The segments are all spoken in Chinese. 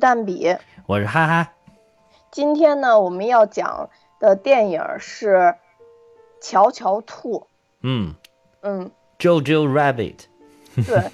是蛋比，我是哈哈。今天呢，我们要讲的电影是《乔乔兔》。嗯。嗯，，Jojo Rabbit。对，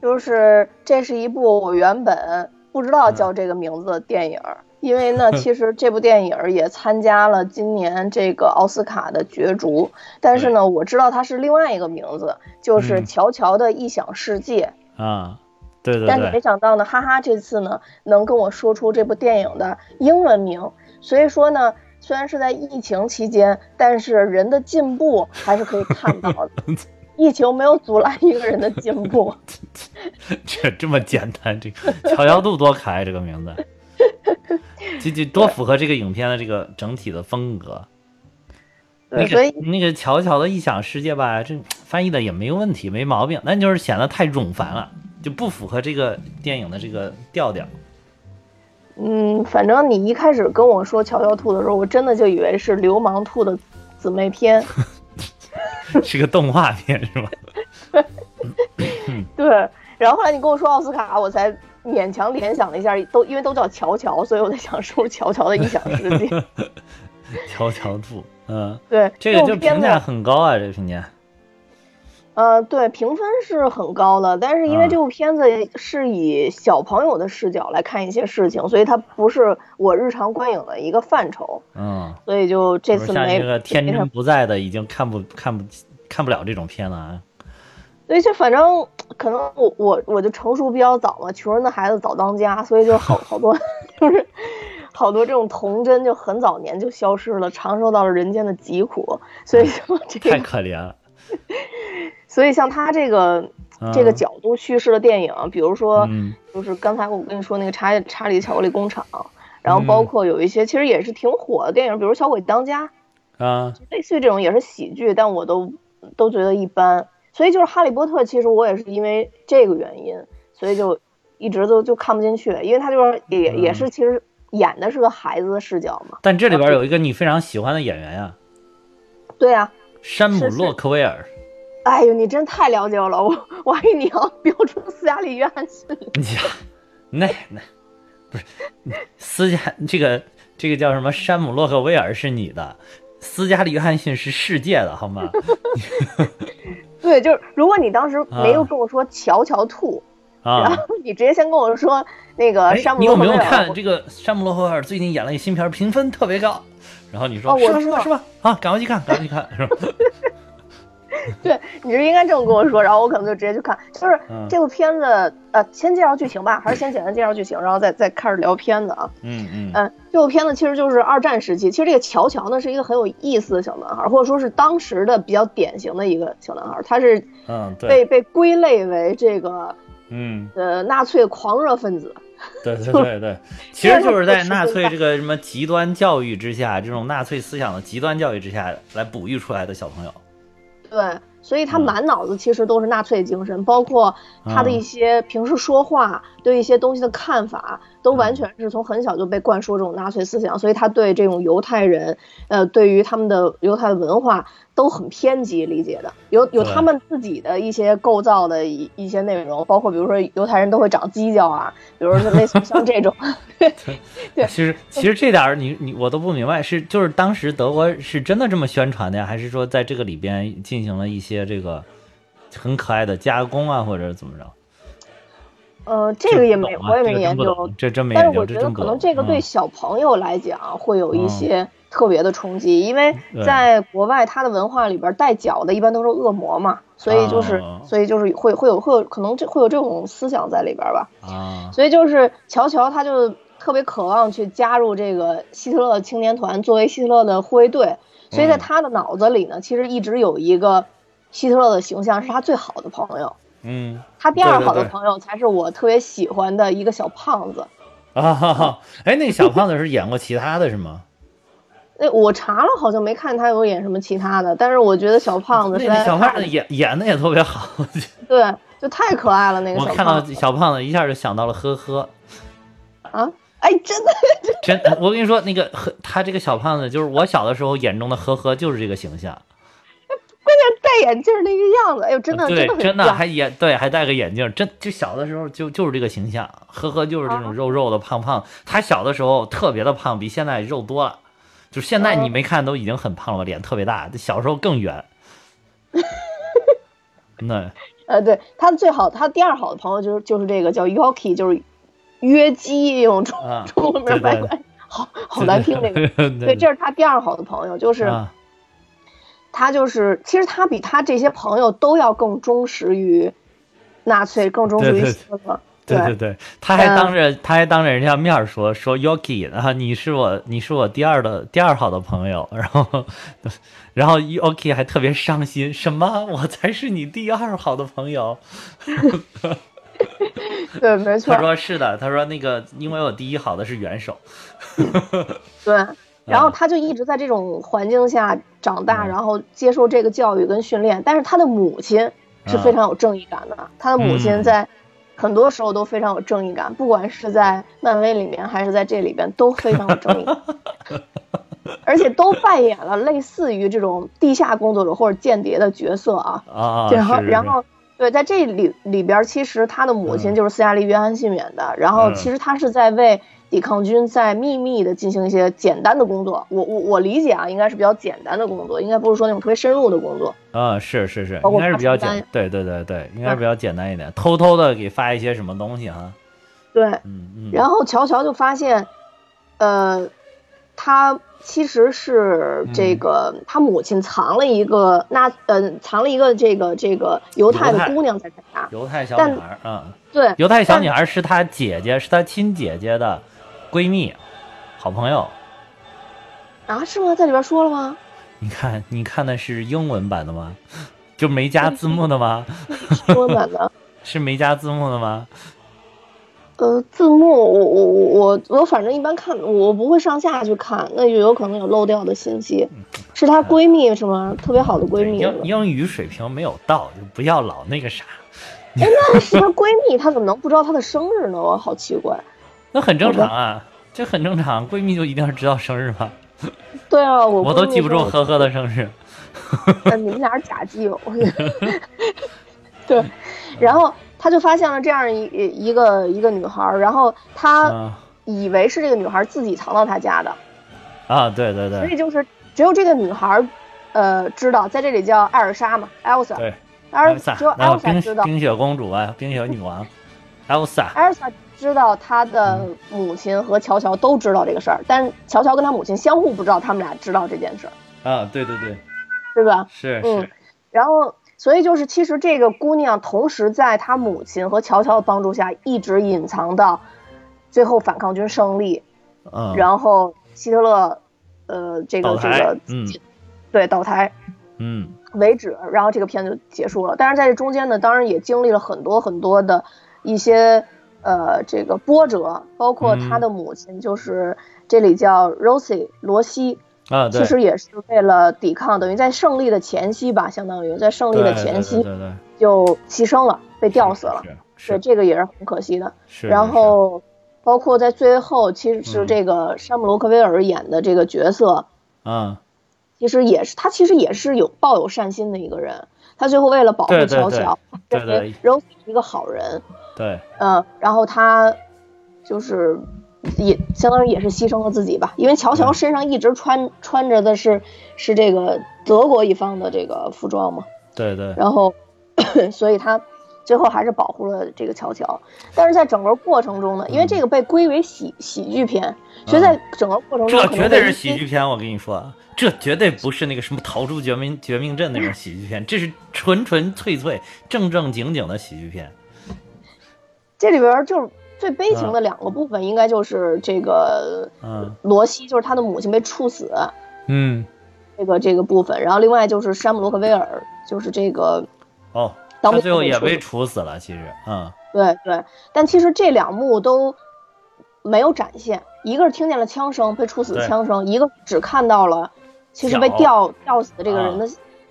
就是这是一部我原本不知道叫这个名字的电影，因为呢，其实这部电影也参加了今年这个奥斯卡的角逐，但是呢，我知道它是另外一个名字，就是《嗯乔乔的异想世界》。啊，对对但是没，想到呢，哈哈这次呢能跟我说出这部电影的英文名，所以说呢，虽然是在疫情期间，但是人的进步还是可以看到的。疫情没有阻拦一个人的进步，这这么简单，这个乔乔度多可爱，这个名字，这这多符合这个影片的这个整体的风格。对，那所以个那个乔乔的异想世界吧，这翻译的也没问题，没毛病，但就是显得太冗繁了，就不符合这个电影的这个调调。嗯，反正你一开始跟我说《乔乔兔》的时候，我真的就以为是《流氓兔》的姊妹篇。是个动画片是吧？对，然后后来你跟我说奥斯卡，我才勉强联想了一下，都因为都叫乔乔，所以我在想是不是乔乔的异想世界。乔乔兔，嗯，对，这个就评价很高啊，这个评价。呃，对，评分是很高的，但是因为啊这部片子是以小朋友的视角来看一些事情，所以它不是我日常观影的一个范畴，嗯，所以就这次没像次没这个天真不在的，已经看不看不看不了这种片了啊。所以就反正可能我我我就成熟比较早嘛，穷人的孩子早当家，所以就好 好多就是好多这种童真就很早年就消失了，尝受到了人间的疾苦，所以就这个太，可怜了。所以像他这个这个嗯角度叙事的电影，比如说嗯就是刚才我跟你说那个查查理巧克力工厂，然后包括有一些其实也是挺火的电影，比如《小鬼当家》，啊，类似于这种也是喜剧，但我都都觉得一般。所以就是《哈利波特》，其实我也是因为这个原因，所以就一直都就看不进去，因为他就是也也是其实演的是个孩子的视角嘛。但这里边有一个你非常喜欢的演员呀，对啊，山姆洛克威尔。哎呦，你真太了解我了，我我还以为你要标出斯嘉丽·约翰逊你。呀，那那不是斯嘉这个这个叫什么？山姆洛克威尔是你的，斯嘉丽·约翰逊是世界的，好吗？对，就是如果你当时没有啊跟我说乔乔兔，然啊后，你直接先跟我说那个哎山，姆你有没有看这个山姆洛克威尔最近演了一新片，评分特别高？然后你说哦是吧是吧是吧？啊，赶快去看，赶快去看，是吧？对，你是应该这么跟我说，然后我可能就直接去看。就是嗯这部片子，呃，先介绍剧情吧，还是先简单介绍剧情，然后再再开始聊片子啊。嗯嗯嗯，这部片子其实就是二战时期，其实这个乔乔呢是一个很有意思的小男孩，或者说是当时的比较典型的一个小男孩，他是嗯，对，被被归类为这个嗯。呃纳粹狂热分子。对 对对对，其实就是在纳粹这个什么极端教育之下，这种纳粹思想的极端教育之下来哺育出来的小朋友。对，所以他嗯。满脑子其实都是纳粹精神，包括他的嗯。一些平时说话、对一些东西的看法，都嗯。完全是从很小就被灌输这种纳粹思想，所以他对这种犹太人，呃，对于他们的犹太文化都很偏激理解的，有有他们自己的一些构造的一一些内容，包括比如说犹太人都会长犄角啊，比如说类似像这种，对其实其实这点儿你你我都不明白，是就是当时德国是真的这么宣传的呀，还是说在这个里边进行了一些这个很可爱的加工啊，或者怎么着？呃，这个也没啊我也没研究，这真没研究，但是我觉得。可能这个对嗯小朋友来讲会有一嗯些特别的冲击，因为在国外他的文化里边带脚的一般都是恶魔嘛，所以就是哦所以就是会会有会有可能这会有这种思想在里边吧，啊，所以就是乔乔他就特别渴望去加入这个希特勒青年团，作为希特勒的护卫队，所以在嗯他的脑子里呢，其实一直有一个希特勒的形象是他最好的朋友。嗯他第二好的朋友才是我特别喜欢的一个小胖子。啊哈哈，哎，那个小胖子是演过其他的是吗？那我查了，好像没看他有演什么其他的，但是我觉得小胖子那那小胖子演演的也特别好，对，就太可爱了那个我看到小胖子一下就想到了呵呵。啊！哎，真的，真，我跟你说，那个呵，他这个小胖子就是我小的时候眼中的呵呵，就是这个形象。戴戴眼镜那个样子，哎呦，真的真的还眼对，还戴个眼镜，真就小的时候就就是这个形象，呵呵，就是这啊种肉肉的、胖胖。他小的时候特别的胖，比现在肉多了。就是现在哦你没看都已经很胖了，脸特别大，小时候更圆。对，呃，对，他最好，他第二好的朋友就是就是这个叫 Yoki，就是约基，用中啊，中文名对对白来，好好难听这个。对对，这是他第二好的朋友，就是啊，他就是，其实他比他这些朋友都要更忠实于纳粹，更忠实于对对希特勒。对对对，他还嗯当着、他还当着人家面说说 Yoki 啊，你是我你是我第二的第二好的朋友，然后 然后 Yoki 还特别伤心，什么我才是你第二好的朋友？对，没错他，说是的，他说那个因为我第一好的是元首，对。然后嗯他就一直在这种环境下长大，嗯然后接受这个教育跟训练。但是他的母亲是非常有正义感的，他的母亲嗯在很多时候都非常有正义感，不管是在漫威里面还是在这里边都非常有正义感，而且都扮演了类似于这种地下工作者或者间谍的角色啊。啊，然后，然后，对，在这里里边，其实他的母亲嗯就是斯嘉丽·约翰逊演的。然后，嗯其实他是在为抵抗军在秘密的进行一些简单的工作。我我我理解啊，应该是比较简单的工作，应该不是说那种特别深入的工作。啊，是是是，应该是比较简，对对对对，应该是比较简单一点，偷偷的给发一些什么东西哈，对，嗯嗯，然后乔乔就发现，呃，他其实是嗯这个、他母亲藏了一个那呃藏了一个这个这个犹太的姑娘在他家。犹太小女孩儿，嗯，对，犹太小女孩是他姐姐，是他亲姐姐的闺蜜，好朋友。啊是吗？在里边说了吗？你看，你看的是英文版的吗？就没加字幕的吗？英文版的。是没加字幕的吗？呃，字幕我我我我我反正一般看，我不会上下去看，那就有可能有漏掉的信息。是她闺蜜是吗？特别好的闺蜜。英英语水平没有到，就不要老那个啥，哎，那是她闺蜜，她怎么能不知道她的生日呢？我好奇怪。那很正常啊，这很正常。闺蜜就一定要知道生日吗？对啊，我我都记不住呵呵的生日。呃你们俩是假基友。对，然后他就发现了这样一一个一个女孩儿，然后他啊以为是这个女孩儿自己藏到他家的，啊，对对对所以就是只有这个女孩儿，呃，知道在这里叫艾尔莎嘛，Elsa，对，艾尔莎只有然后 Elsa 冰知道，冰雪公主啊，冰雪女王，Elsa，Elsa 知道他的嗯母亲和乔乔都知道这个事儿，但是乔乔跟他母亲相互不知道他们俩知道这件事儿，啊，对对对，对吧？是嗯，然后，所以就是其实这个姑娘同时在她母亲和乔乔的帮助下，一直隐藏到最后反抗军胜利，嗯，然后希特勒，呃，这个这个，嗯对倒台嗯为止，然后这个片就结束了。但是在这中间呢，当然也经历了很多很多的一些呃这个波折，包括嗯他的母亲，就是这里叫 Rosie 罗西，啊，其实也是为了抵抗，等于在胜利的前夕吧，相当于在胜利的前夕就牺牲了，被吊死了。是对，这个也是很可惜的。是，然后包括在最后，其实是嗯这个山姆罗克威尔演的这个角色，嗯，其实也是他其实也是有抱有善心的一个人。他最后为了保护乔乔，对认为对 Rose 是一个好人，对。嗯，然后他就是也相当于也是牺牲了自己吧，因为乔乔嗯身上一直穿穿着的是是这个德国一方的这个服装嘛，对对，然后 所以他最后还是保护了这个乔乔。但是在整个过程中呢，因为这个被归为喜喜剧片，所以在整个过程中嗯这绝对是喜剧片，我跟你说，这绝对不是那个什么逃出绝命绝命镇那种喜剧片，这是纯纯粹粹、正正经经的喜剧片。这里边就是最悲情的两个部分，应该就是这个嗯。罗西，就是他的母亲被处死嗯，这个这个部分，然后另外就是山姆洛克威尔，就是这个哦，他最后也被被处死了，其实，嗯。对对，但其实这两幕都没有展现，一个是听见了枪声，被处死的枪声，一个只看到了其实被吊吊死的这个啊人的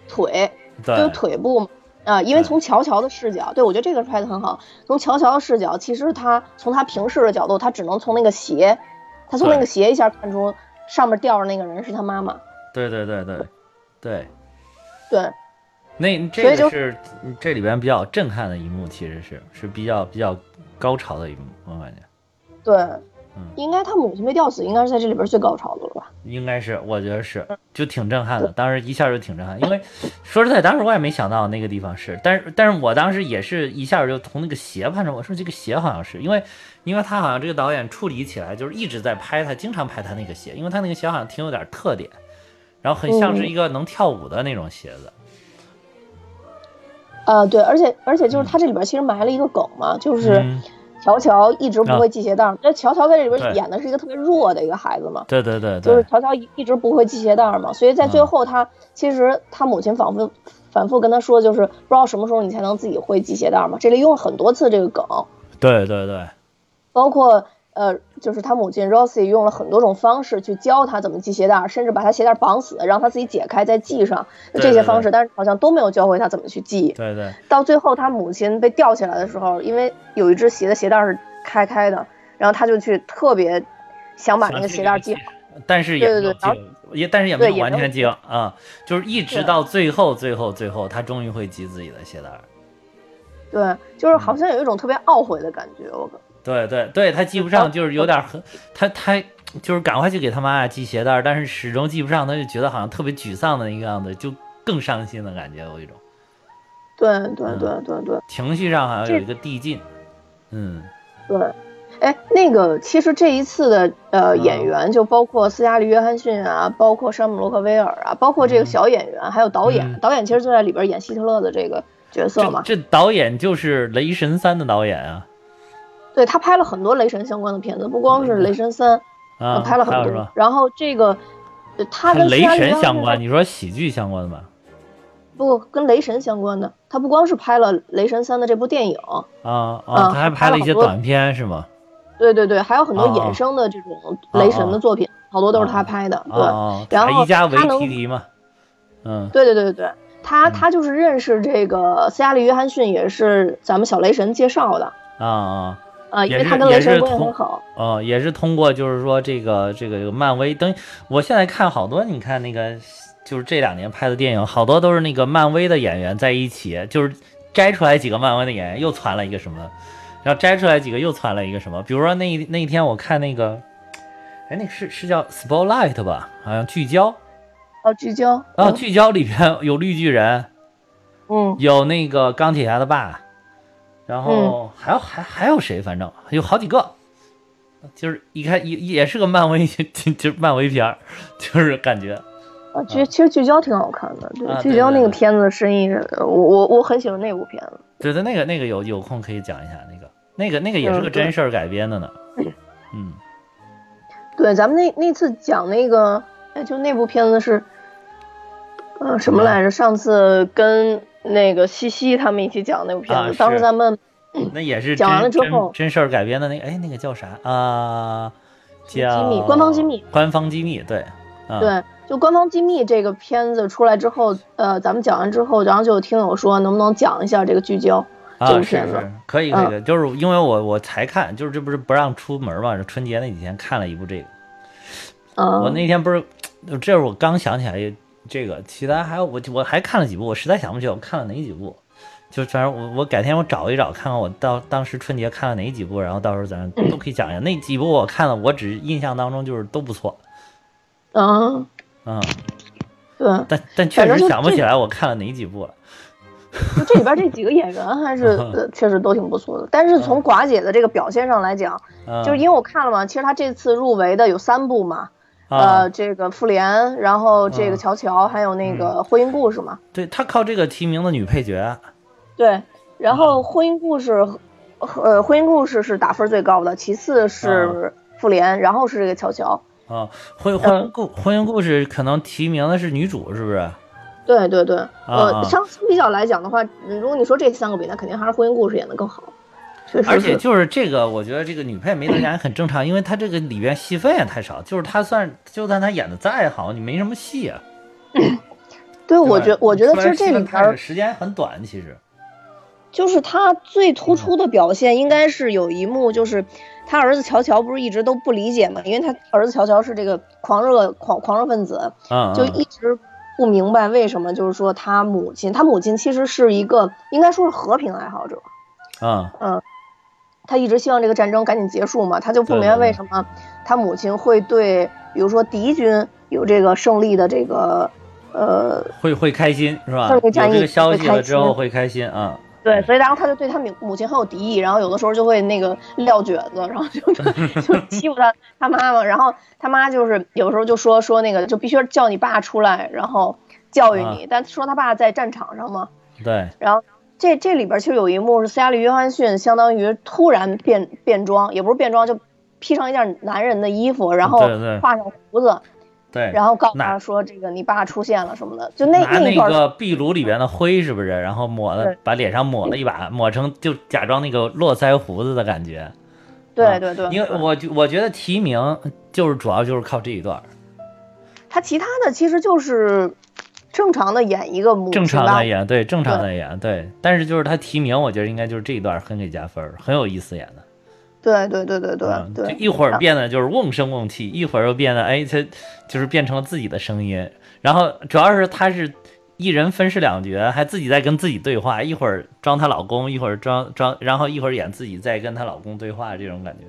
腿，对。就腿部嘛。啊，因为从乔乔的视角，对我觉得这个拍的很好。从乔乔的视角，其实他从他平视的角度，他只能从那个鞋，他从那个鞋一下看出上面吊着那个人是他妈妈。对对对对对，对，那这个是这里边比较震撼的一幕，其实是是比较比较高潮的一幕，我感觉。对，应该他母亲被吊死，应该是在这里边最高潮的了吧？应该是，我觉得是，就挺震撼的。当时一下就挺震撼，因为说实在，当时我也没想到那个地方是，但是但是我当时也是一下就从那个鞋判断，我说这个鞋好像是，因为因为他好像这个导演处理起来就是一直在拍他，经常拍他那个鞋，因为他那个鞋好像挺有点特点，然后很像是一个能跳舞的那种鞋子。呃，对，而且而且就是他这里边其实埋了一个梗嘛，就是乔乔一直不会系鞋带儿。那乔乔在这里边演的是一个特别弱的一个孩子嘛，对对对，就是乔乔一一直不会系鞋带儿嘛，所以在最后他其实他母亲反复反复跟他说，就是不知道什么时候你才能自己会系鞋带儿嘛。这里用了很多次这个梗，对对对，包括。呃，就是他母亲 Rosie 用了很多种方式去教他怎么系鞋带，甚至把他鞋带绑死，让他自己解开再系上这些方式，但是好像都没有教会他怎么去系。对对。到最后他母亲被吊起来的时候，因为有一只鞋的鞋带是开开的，然后他就去特别想把那个鞋带系好，但是也对对对，也但是也没有完全系啊，就是一直到最后最后最后，他终于会系自己的鞋带。对，就是好像有一种特别懊悔的感觉，我。对对对，他系不上，就是有点很，他他就是赶快去给他妈妈系鞋带，但是始终系不上，他就觉得好像特别沮丧的一个样子，就更伤心的感觉，有一种。对对对对对，情绪上好像有一个递进。嗯，对，哎，那个其实这一次的呃演员，就包括斯嘉丽·约翰逊啊，包括山姆·洛克威尔啊，包括这个小演员，还有导演，导演其实就在里边演希特勒的这个角色嘛。这导演就是《雷神三》的导演啊。对他拍了很多雷神相关的片子，不光是雷神三，啊，拍了很多。然后这个，他跟雷神相关，你说喜剧相关的吧？不，跟雷神相关的。他不光是拍了雷神三的这部电影，啊啊，他还拍了一些短片是吗？对对对，还有很多衍生的这种雷神的作品，好多都是他拍的。对，然后他能，嗯，对对对对对，他他就是认识这个斯嘉丽约翰逊，也是咱们小雷神介绍的。啊啊。啊，因为他跟雷神关系很好。哦，也是通过，就是说这个这个这个漫威，等我现在看好多，你看那个就是这两年拍的电影，好多都是那个漫威的演员在一起，就是摘出来几个漫威的演员，又传了一个什么，然后摘出来几个又传了一个什么。比如说那那一天我看那个，哎，那是是叫 Spotlight 吧？好像聚焦。哦，聚焦。哦，聚焦里边有绿巨人，嗯，有那个钢铁侠的爸。然后还有还还有谁？反正有好几个，就是一看也也是个漫威，就是漫威片儿，就是感觉啊，其实其实聚焦挺好看的，对，聚焦那个片子深意，我我我很喜欢那部片子。对对，那个那个有有空可以讲一下那个那个那个也是个真事儿改编的呢。嗯，对，咱们那那次讲那个，哎，就那部片子是，呃，什么来着？上次跟。那个西西他们一起讲那部片子，当时咱们那也是讲完了之后，真事儿改编的那个，哎，那个叫啥啊？叫机密，官方机密，官方机密，对，对，就官方机密这个片子出来之后，呃，咱们讲完之后，然后就有听友说，能不能讲一下这个聚焦这个片子？可以，可以，就是因为我我才看，就是这不是不让出门嘛，春节那几天看了一部这个，嗯，我那天不是，这是我刚想起来。这个其他还有我我还看了几部，我实在想不起来我看了哪几部，就反正我我改天我找一找看看我到当时春节看了哪几部，然后到时候咱都可以讲一下那几部我看了，我只印象当中就是都不错。嗯嗯，对，但但确实想不起来我看了哪几部了。就这里边这几个演员还是 确实都挺不错的，但是从寡姐的这个表现上来讲，就是因为我看了嘛，其实她这次入围的有三部嘛。呃，这个复联，然后这个乔乔，还有那个婚姻故事嘛。对他靠这个提名的女配角。对，然后婚姻故事，呃，婚姻故事是打分最高的，其次是复联，然后是这个乔乔。啊，婚婚故婚姻故事可能提名的是女主，是不是？对对对，呃，相相比较来讲的话，如果你说这三个比，那肯定还是婚姻故事演的更好。而且就是这个，我觉得这个女配没得演很正常，因为她这个里边戏份也太少。就是她算，就算她演的再好，你没什么戏啊。对，我觉我觉得其实这里边时间很短，其实。就是她最突出的表现，应该是有一幕，就是她儿子乔乔不是一直都不理解嘛，因为她儿子乔乔是这个狂热狂狂热分子，就一直不明白为什么，就是说他母亲，他母亲其实是一个应该说是和平爱好者，嗯嗯，他一直希望这个战争赶紧结束嘛，他就不明白为什么他母亲会对，比如说敌军有这个胜利的这个，呃，会会开心是吧？这个消息会开了之后心会开心啊。对，所以然后他就对他母母亲很有敌意，然后有的时候就会那个撂蹶子，然后就就 就欺负他他妈妈，然后他妈就是有时候就说说那个就必须叫你爸出来，然后教育你，但说他爸在战场上嘛，对，然后这这里边其实有一幕是斯嘉丽·约翰逊相当于突然变变装，也不是变装，就披上一件男人的衣服，然后画上胡子，对，然后告诉他说这个你爸出现了什么的，就那那那一段个壁炉里边的灰是不是？然后抹了，把脸上抹了一把，抹成就假装那个络腮胡子的感觉。啊对对对，因为我我觉得提名就是主要就是靠这一段，他其他的其实就是正常的演一个母正常的演，对，正常的演，对。但是就是他提名，我觉得应该就是这一段很给加分，很有意思演的。对对对对对嗯就，一会儿变得就是瓮声瓮气，一会儿又变得哎，他就是变成了自己的声音。然后主要是他是一人分饰两角，还自己在跟自己对话，一会儿装她老公，一会儿装装，然后一会儿演自己在跟她老公对话，这种感觉。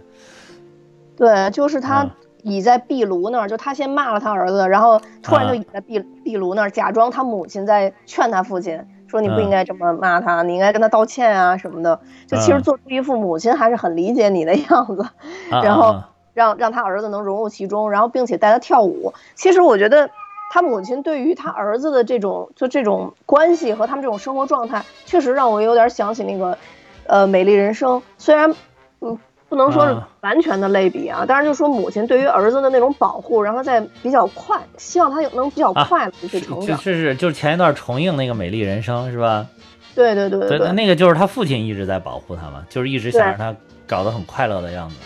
对，就是他嗯倚在壁炉那儿，就他先骂了他儿子，然后突然就啊倚在壁壁炉那儿，假装他母亲在劝他父亲，说你不嗯应该这么骂他，你应该跟他道歉啊什么的。就其实嗯做出一副母亲还是很理解你的 样子，啊然后啊让让他儿子能融入其中，然后并且带他跳舞。其实我觉得他母亲对于他儿子的这种就这种关系和他们这种生活状态，确实让我有点想起那个，呃，《美丽人生》。虽然，嗯，不能说是啊完全的类比啊，但是就说母亲对于儿子的那种保护，让他在比较快，希望他有能比较啊快的去是成长。是是，就是前一段重映那个《美丽人生》是吧？对对对对对。那个就是他父亲一直在保护他嘛，就是一直想让他搞得很快乐的样子。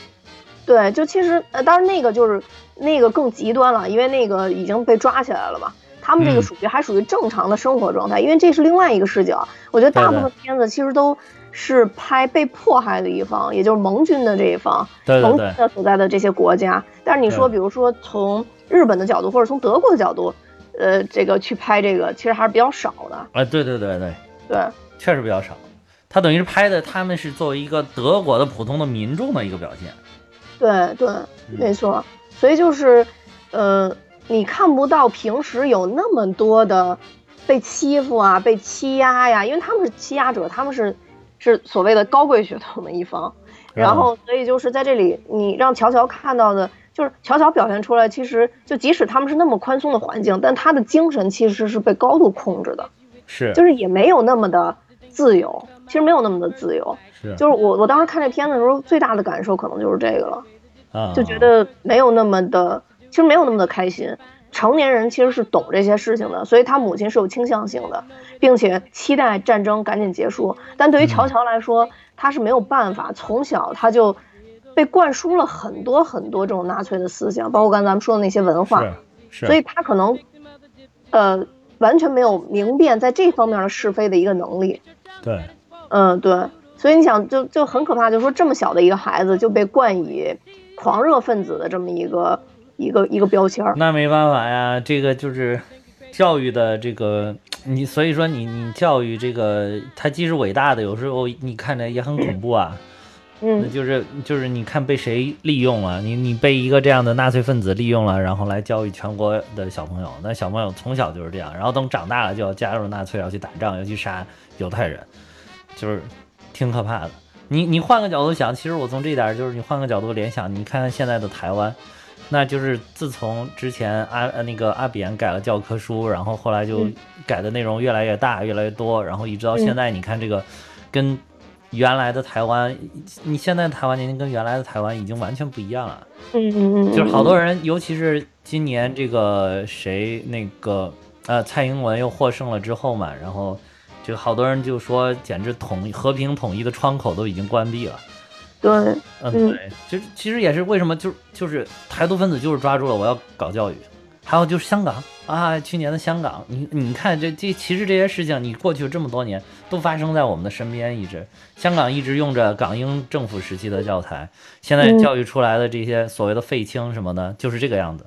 对，就其实呃，当然那个就是那个更极端了，因为那个已经被抓起来了嘛。他们这个嗯属于还属于正常的生活状态，因为这是另外一个视角。我觉得大部分片子其实都是拍被迫害的一方，也就是盟军的这一方，对对对盟军的所在的这些国家。但是你说，比如说从日本的角度，或者从德国的角度，呃，这个去拍这个，其实还是比较少的。啊，对对对对，对，确实比较少。他等于是拍的，他们是作为一个德国的普通的民众的一个表现。对对，没错。所以就是，呃，你看不到平时有那么多的被欺负啊、被欺压呀，因为他们是欺压者，他们是是所谓的高贵血统的一方。然后，所以就是在这里，你让乔乔看到的，就是乔乔表现出来，其实就即使他们是那么宽松的环境，但他的精神其实是被高度控制的，是就是也没有那么的自由，其实没有那么的自由。是就是我我当时看这片子的时候，最大的感受可能就是这个了。啊，就觉得没有那么的，其实没有那么的开心。成年人其实是懂这些事情的，所以他母亲是有倾向性的，并且期待战争赶紧结束。但对于乔乔来说，他是没有办法，从小他就被灌输了很多很多这种纳粹的思想，包括刚才咱们说的那些文化，所以他可能，呃，完全没有明辨在这方面的是非的一个能力。对嗯，对，所以你想，就就很可怕，就说这么小的一个孩子就被冠以狂热分子的这么一个一个一个标签儿。那没办法呀，这个就是教育的这个你，所以说你你教育这个，它既是伟大的，有时候你看着也很恐怖啊。那嗯，就是就是你看被谁利用了，你你被一个这样的纳粹分子利用了，然后来教育全国的小朋友，那小朋友从小就是这样，然后等长大了就要加入纳粹，要去打仗，要去杀犹太人，就是挺可怕的。你你换个角度想，其实我从这点儿就是你换个角度联想，你看看现在的台湾，那就是自从之前阿呃那个阿扁改了教科书，然后后来就嗯改的内容越来越大，越来越多，然后一直到现在，你看这个跟原来的台湾，你现在台湾年龄跟原来的台湾已经完全不一样了。嗯嗯嗯，就是好多人，尤其是今年这个谁那个呃蔡英文又获胜了之后嘛，然后就好多人就说，简直统一和平统一的窗口都已经关闭了。对，嗯，嗯对，其实其实也是为什么就就是台独分子就是抓住了我要搞教育，还有就是香港啊，去年的香港，你你看这这其实这些事情，你过去这么多年都发生在我们的身边，一直香港一直用着港英政府时期的教材，现在嗯教育出来的这些所谓的废青什么的，就是这个样子。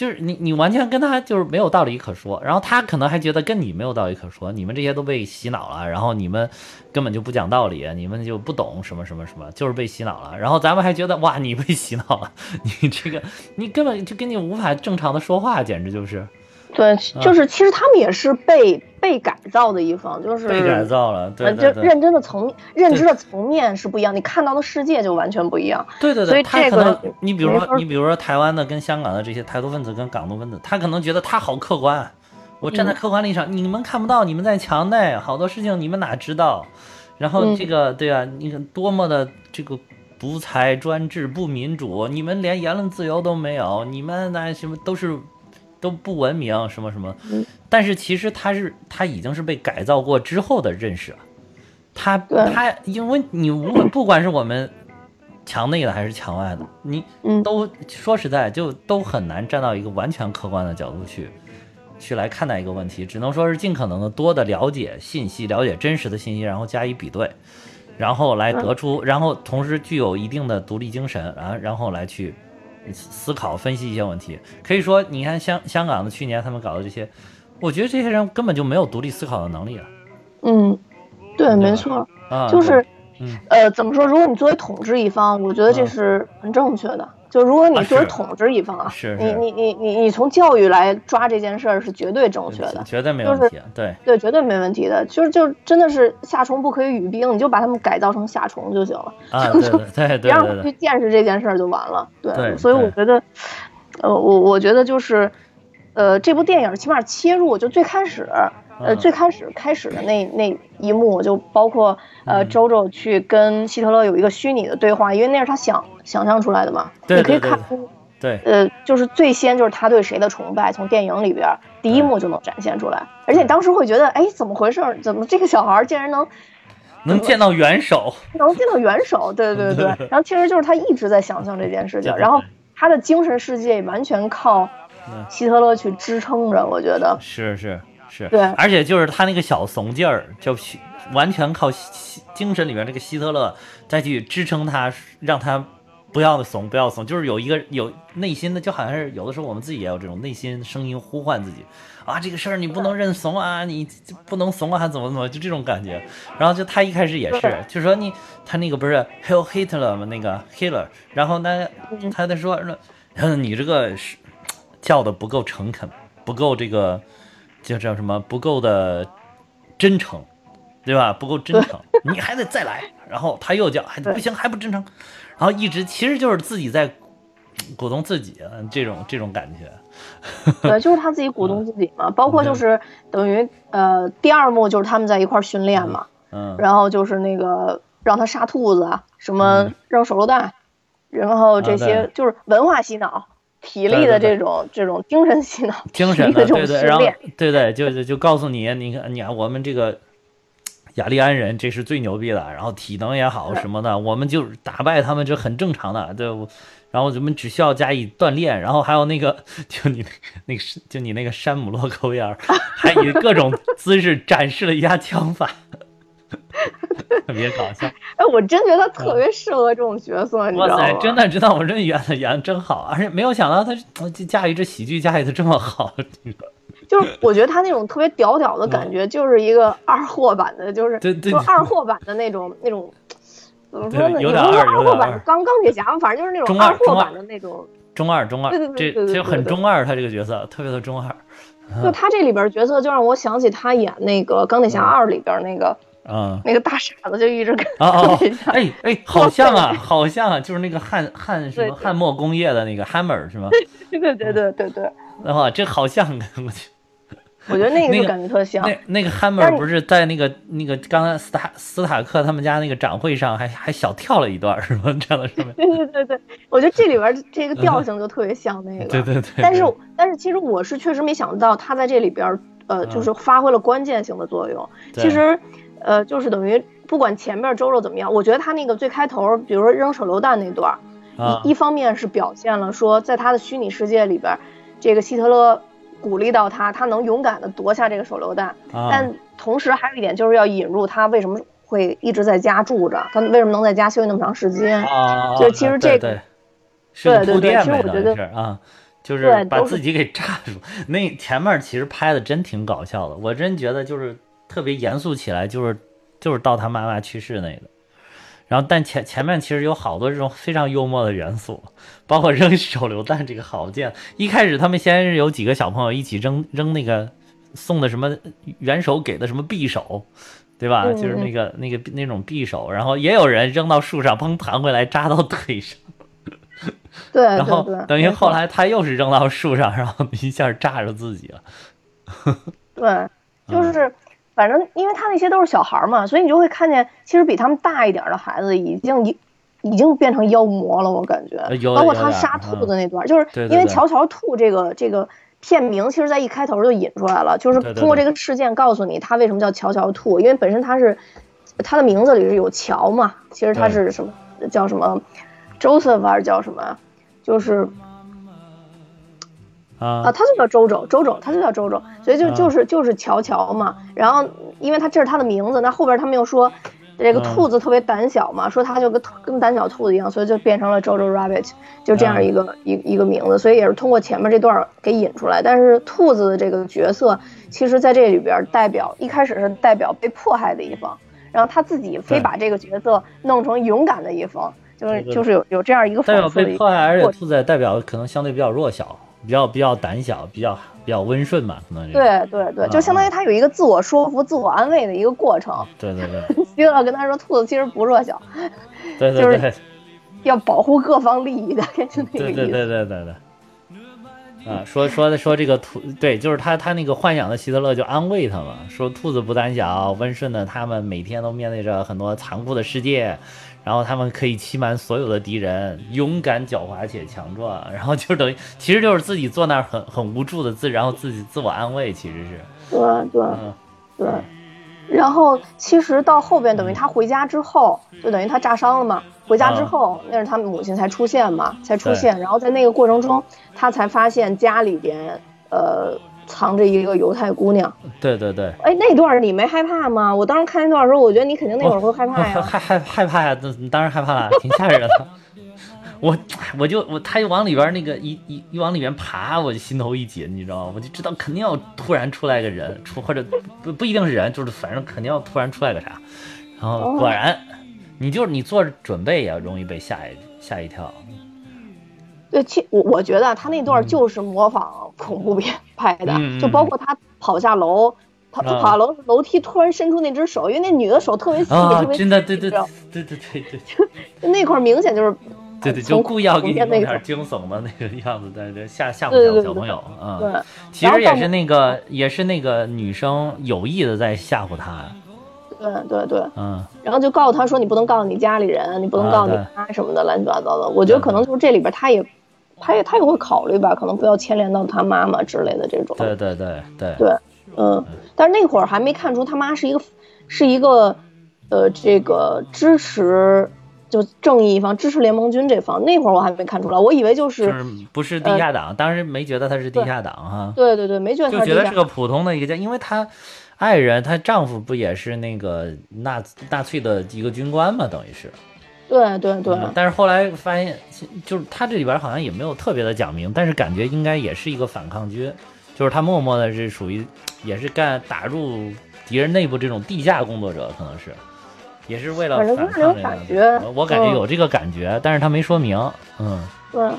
就是你你完全跟他就是没有道理可说，然后他可能还觉得跟你没有道理可说，你们这些都被洗脑了，然后你们根本就不讲道理，你们就不懂什么什么什么，就是被洗脑了，然后咱们还觉得哇你被洗脑了，你这个你根本就跟你无法正常的说话，简直就是。对，就是其实他们也是被被改造的一方，就是被改造了，对，就认真的层认知的层面是不一样，你看到的世界就完全不一样。对对对，所以这个你比如说你比如说台湾的跟香港的这些台独分子跟港独分子，他可能觉得他好客观，我站在客观立场，你们看不到，你们在墙内，好多事情你们哪知道？然后这个对啊，你看多么的这个独裁专制不民主，你们连言论自由都没有，你们那什么都是。都不文明什么什么，但是其实他是他已经是被改造过之后的认识了，他他因为你无论不管是我们墙内的还是墙外的，你都说实在就都很难站到一个完全客观的角度去去来看待一个问题，只能说是尽可能的多的了解信息，了解真实的信息，然后加以比对，然后来得出，然后同时具有一定的独立精神啊，然后来去。思考分析一些问题，可以说，你看香香港的去年他们搞的这些，我觉得这些人根本就没有独立思考的能力啊。嗯，对，没错，就是，呃，怎么说？如果你作为统治一方，我觉得这是很正确的。就如果你作为统治一方啊，你你你你你从教育来抓这件事儿是绝对正确的，绝对没问题，对对，绝对没问题的。就是就真的是夏虫不可以语冰，你就把他们改造成夏虫就行了，就就别让他们去见识这件事儿就完了。对，所以我觉得，呃，我我觉得就是，呃，这部电影起码切入就最开始。呃，最开始开始的那那一幕，就包括呃，周周去跟希特勒有一个虚拟的对话，因为那是他想想象出来的嘛。对你可以看出，对，呃，就是最先就是他对谁的崇拜，从电影里边第一幕就能展现出来。而且当时会觉得，哎，怎么回事？怎么这个小孩竟然能能见到元首？能见到元首？对对对。然后其实就是他一直在想象这件事情，然后他的精神世界完全靠希特勒去支撑着。我觉得是是。是，对，而且就是他那个小怂劲儿，就完全靠精神里面这个希特勒再去支撑他，让他不要怂，不要怂，就是有一个有内心的，就好像是有的时候我们自己也有这种内心声音呼唤自己啊，这个事儿你不能认怂啊，你不能怂啊，还怎么怎么，就这种感觉。然后就他一开始也是，就是说你他那个不是 Hell Hitler 吗？那个 Hitler，然后呢，他在说，说，你这个是叫的不够诚恳，不够这个。就叫什么不够的真诚，对吧？不够真诚，你还得再来。然后他又叫，还不行，还不真诚。然后一直其实就是自己在鼓动自己，这种这种感觉。对，就是他自己鼓动自己嘛。包括就是等于呃，第二幕就是他们在一块训练嘛。嗯。然后就是那个让他杀兔子，什么扔手榴弹，然后这些就是文化洗脑。体力的这种这种精神洗脑，精神的对对，然后对对，就就就告诉你，你看你看我们这个雅利安人，这是最牛逼的，然后体能也好什么的，我们就打败他们这很正常的，对，然后我们只需要加以锻炼，然后还有那个就你那个那个就你那个山姆洛克威尔，还以各种姿势展示了一下枪法。特别搞笑，哎，我真觉得他特别适合这种角色，你知道吗？哇塞，真的知道，我真演的演的真好，而且没有想到他驾驭这喜剧驾驭的这么好。就是我觉得他那种特别屌屌的感觉，就是一个二货版的，就是就二货版的那种那种，怎么说呢？有点二，二货版的钢钢铁侠，反正就是那种二货版的那种中二中二，对对对，这很中二，他这个角色特别的中二。就他这里边角色，就让我想起他演那个钢铁侠二里边那个。啊，那个大傻子就一直跟哦哦，哎哎，好像啊，好像啊，就是那个汉 汉什么汉末工业的那个 Hammer 是吗？对对对对对对。啊，这好像我去。我觉得那个就感觉特像。那那个 Hammer 不是在那个那个刚才斯塔斯塔克他们家那个展会上还还小跳了一段是吗？这样的是吗？对对对对，我觉得这里边这个调性就特别像那个。对对对。但是但是其实我是确实没想到他在这里边呃就是发挥了关键性的作用。其实。呃，就是等于不管前面周周怎么样，我觉得他那个最开头，比如说扔手榴弹那段，一一方面是表现了说，在他的虚拟世界里边，这个希特勒鼓励到他，他能勇敢的夺下这个手榴弹。但同时还有一点就是要引入他为什么会一直在家住着，他为什么能在家休息那么长时间？就其实这个，对对对，其实我觉得啊。就是把自己给炸住。那前面其实拍的真挺搞笑的，我真觉得就是特别严肃起来，就是就是到他妈妈去世那个。然后，但前前面其实有好多这种非常幽默的元素，包括扔手榴弹这个好剑。一开始他们先是有几个小朋友一起扔扔那个送的什么元首给的什么匕首，对吧？嗯就是那个那个那种匕首，然后也有人扔到树上，砰弹回来扎到腿上。对然后等于后来他又是扔到树上，然后一下炸着自己了。对，嗯就是反正因为他那些都是小孩儿嘛，所以你就会看见，其实比他们大一点儿的孩子已经已已经变成妖魔了，我感觉包括他杀兔嗯子那段，就是因为乔乔兔这个这个。片名其实，在一开头就引出来了，就是通过这个事件告诉你他为什么叫乔乔兔，因为本身他是他的名字里是有乔嘛，其实他是什么叫什么 Joseph 还是叫什么，就是啊，啊，他就叫周周，周周，他就叫周周，所以就啊就是就是乔乔嘛。然后，因为他这是他的名字，那后边他们又说这个嗯兔子特别胆小嘛，说他就跟跟胆小兔子一样，所以就变成了周周 rabbit，就这样一个、一一个名字。所以也是通过前面这段给引出来。但是兔子的这个角色，其实在这里边代表一开始是代表被迫害的一方，然后他自己非把这个角色弄成勇敢的一方，就是就是有有这样一个代表讽刺的一个。被迫害，而且兔子也代表可能相对比较弱小，比较比较胆小，比较比较温顺嘛，可能是。对对对，就相当于他有一个自我说服、自我安慰的一个过程。对对对 希特勒跟他说，兔子其实不弱小，对对就是对要保护各方利益的，就那个意思。对对对对对对。啊，说说说这个兔，对，就是他他那个幻想的希特勒就安慰他嘛，说兔子不胆小，温顺的他们每天都面对着很多残酷的世界，然后他们可以欺瞒所有的敌人，勇敢、狡猾且强壮，然后就等于其实就是自己坐那儿很很无助的自，然后自己自我安慰，其实是，对对嗯，对。然后其实到后边，等于他回家之后，就等于他炸伤了嘛。回家之后，那是他母亲才出现嘛，才出现。然后在那个过程中，他才发现家里边呃藏着一个犹太姑娘。对对对。哎，那段你没害怕吗？我当时看那段的时候，我觉得你肯定那会儿会害怕我呀。害害害怕呀，那当然害怕了，挺吓人的。我我就我他就往里边那个一一一往里边爬，我就心头一紧，你知道吗？我就知道肯定要突然出来个人，出或者不不一定是人，就是反正肯定要突然出来个啥。然后果然，你就是你做着准备也容易被吓一吓一跳。对，其我我觉得他那段就是模仿恐怖片拍的，就包括他跑下楼，他他啊。跑下楼楼梯突然伸出那只手，因为那女的手特别细，啊特，别真的，对对对对对对对。那块明显就是对对，从就故意要给你弄点从那个惊悚的那个样子，在这吓吓唬对对对吓唬小朋友啊。对，其实也是那个，也是那个女生有意的在吓唬他，对对对，嗯，然后就告诉他说你不能告诉你家里人，你不能啊告诉你妈什么的，乱七八糟的。我觉得可能就是这里边他也他也他也会考虑吧，可能不要牵连到他妈妈之类的这种。对对对对对，嗯，但是那会儿还没看出他妈是一个是一个呃这个支持就正义一方支持联盟军这方，那会儿我还没看出来，我以为就是、就是不是地下党，当时没觉得他是地下党哈，对对对，没觉得就觉得是个普通的一个家，因为她爱人她丈夫不也是那个纳纳粹的一个军官嘛，等于是。对对对、嗯但是后来发现，就是他这里边好像也没有特别的讲明，但是感觉应该也是一个反抗军，就是他默默的是属于，也是干打入敌人内部这种地下工作者，可能是，也是为了反正就是这个感觉我我感觉嗯。有这个感觉，但是他没说明，嗯，对。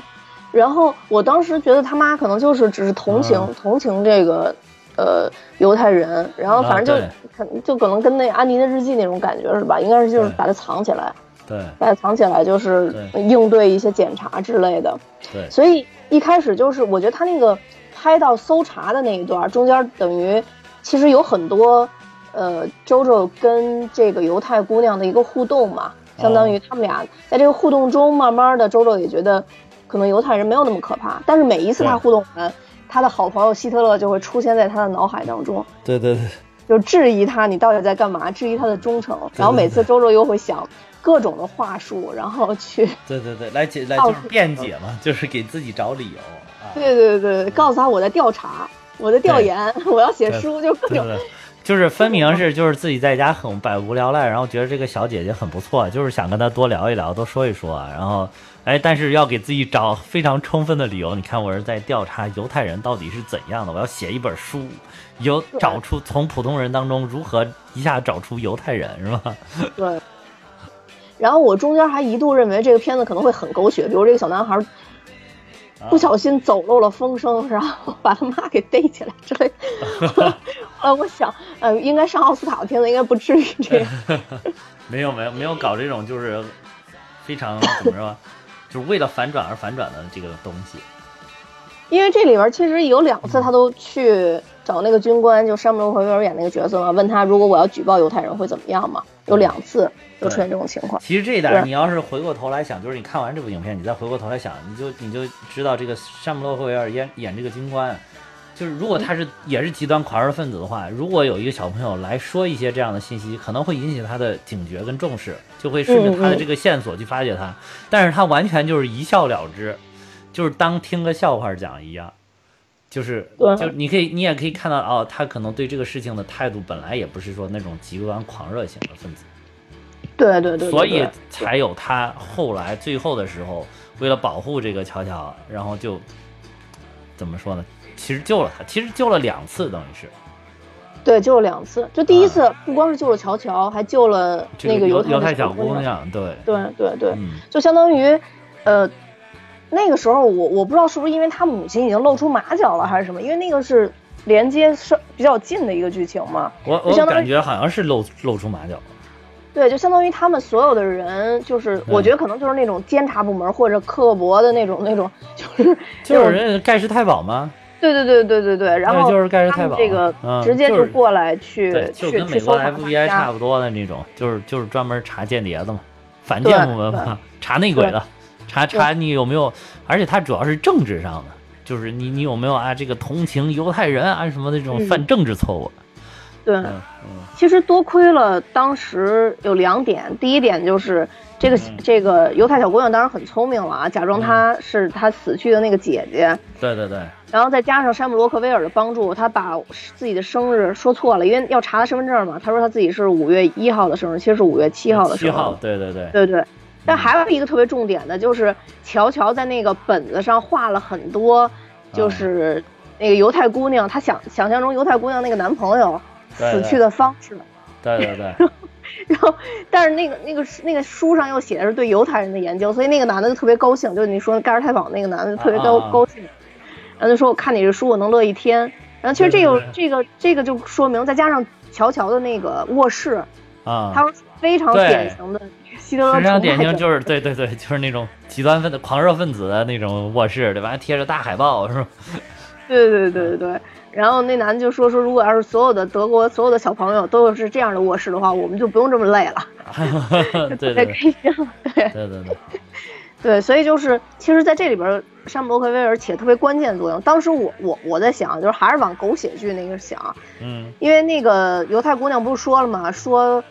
然后我当时觉得他妈可能就是只是同情、嗯。同情这个呃犹太人，然后反正就、啊可就可能跟那安妮的日记那种感觉是吧？应该是就是把它藏起来，对。把它藏起来，就是应对一些检查之类的。对，所以一开始就是我觉得他那个拍到搜查的那一段，中间等于其实有很多呃周周跟这个犹太姑娘的一个互动嘛，相当于他们俩在这个互动中，慢慢的周周也觉得可能犹太人没有那么可怕，但是每一次他互动完，他的好朋友希特勒就会出现在他的脑海当中。对对对，就质疑他你到底在干嘛，质疑他的忠诚，然后每次周周又会想各种的话术，然后去，对对对，来解来就是辩解嘛，就是给自己找理由啊。对对对，告诉他我在调查，我在调研，我要写书，就各种对对就是分明是 就是自己在家很百无聊赖，然后觉得这个小姐姐很不错，就是想跟她多聊一聊，多说一说，然后哎，但是要给自己找非常充分的理由。你看，我是在调查犹太人到底是怎样的，我要写一本书，有找出从普通人当中如何一下找出犹太人，是吧？对。然后我中间还一度认为这个片子可能会很狗血，比如这个小男孩。不小心走漏了风声，然后把他妈给逮起来之类。呃，我想，呃，应该上奥斯卡的片子应该不至于这样。没有没有没有搞这种就是非常怎么说，就是为了反转而反转的这个东西。因为这里边其实有两次他都去找那个军官，就山姆洛克威尔演那个角色嘛，问他如果我要举报犹太人会怎么样嘛？有两次。就出现这种情况。其实这一点，你要是回过头来想，就是你看完这部影片，你再回过头来想，你就你就知道这个山姆洛克维尔演演这个军官，就是如果他是也是极端狂热分子的话，如果有一个小朋友来说一些这样的信息，可能会引起他的警觉跟重视，就会顺着他的这个线索去发掘他。但是他完全就是一笑了之，就是当听个笑话讲一样，就是就你可以你也可以看到哦，他可能对这个事情的态度本来也不是说那种极端狂热型的分子。对对对，所以才有他后来最后的时候，为了保护这个乔乔，然后就怎么说呢？其实救了他，其实救了两次，等于是。对，救了两次。就第一次不光是救了乔乔，还救了那个犹太小姑娘。对对对对，就相当于呃，那个时候我我不知道是不是因为他母亲已经露出马脚了还是什么，因为那个是连接是比较近的一个剧情嘛。我我感觉好像是露露出马脚。对，就相当于他们所有的人，就是我觉得可能就是那种监察部门或者刻薄的那种那种，就是就是人盖世太保吗？对对对对对对，然后就是盖世太保这个直接就过来去去就跟美国 FBI 差不多的那种，就是就是专门查间谍的嘛，反间部门嘛，查内鬼的，查查你有没有，而且他主要是政治上的，就是你你有没有啊这个同情犹太人啊什么的这种犯政治错误。对，其实多亏了当时有两点，第一点就是这个这个犹太小姑娘当然很聪明了啊，假装她是她死去的那个姐姐。对对对。然后再加上山姆洛克威尔的帮助，他把自己的生日说错了，因为要查他身份证嘛，他说他自己是五月一号的生日，其实是五月七号的生日。七号，对对对。对对。但还有一个特别重点的，就是乔乔在那个本子上画了很多，就是那个犹太姑娘，她想想象中犹太姑娘那个男朋友。死去的方式，对对对，然后，但是那个那个那个书上又写的是对犹太人的研究，所以那个男的就特别高兴，就是你说盖尔太保那个男的特别高高兴，然后就说我看你这书我能乐一天，然后其实这个这个这个就说明再加上乔乔的那个卧室啊，他非常典型的希特勒，非常典型就是对对对，就是那种极端分子狂热分子的那种卧室，对吧？贴着大海报是吧？对对对对对。然后那男的就说说，如果要是所有的德国所有的小朋友都是这样的卧室的话，我们就不用这么累了，特别开心。对对对对，对，所以就是其实在这里边，山姆洛克威尔起了特别关键作用。当时我我我在想，就是还是往狗血剧那个想，嗯，因为那个犹太姑娘不是说了吗？说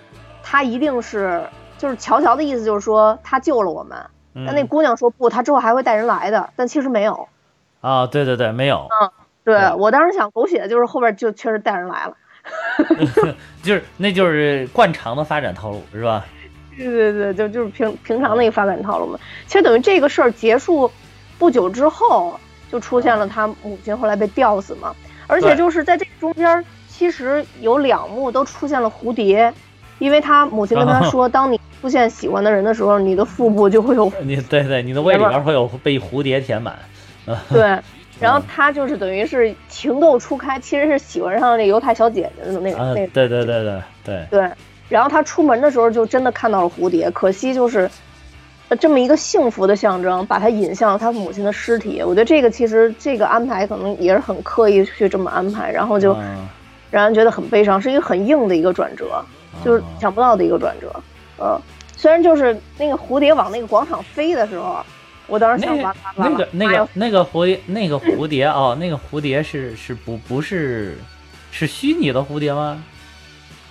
她一定是就是乔乔的意思，就是说她救了我们。但那姑娘说不，她之后还会带人来的，但其实没有。啊，对对对，没有。嗯。对我当时想狗血，就是后边就确实带人来了，就是那就是惯常的发展套路，是吧？对对对，就就是平平常的一个发展套路嘛。其实等于这个事儿结束不久之后，就出现了他母亲后来被吊死嘛。而且就是在这中间，其实有两幕都出现了蝴蝶，因为他母亲跟他说，当你出现喜欢的人的时候，你的腹部就会有 你对对，你的胃里边会有被蝴蝶填满。对。然后他就是等于是情窦初开，其实是喜欢上那犹太小姐姐的那个那。对对对对对。对，然后他出门的时候就真的看到了蝴蝶，可惜就是，这么一个幸福的象征，把他引向了他母亲的尸体。我觉得这个其实这个安排可能也是很刻意去这么安排，然后就让人觉得很悲伤，是一个很硬的一个转折，就是想不到的一个转折。嗯，虽然就是那个蝴蝶往那个广场飞的时候。我当时想那那个那个那个蝴蝶那个蝴蝶哦，那个蝴蝶是是不不是是虚拟的蝴蝶吗？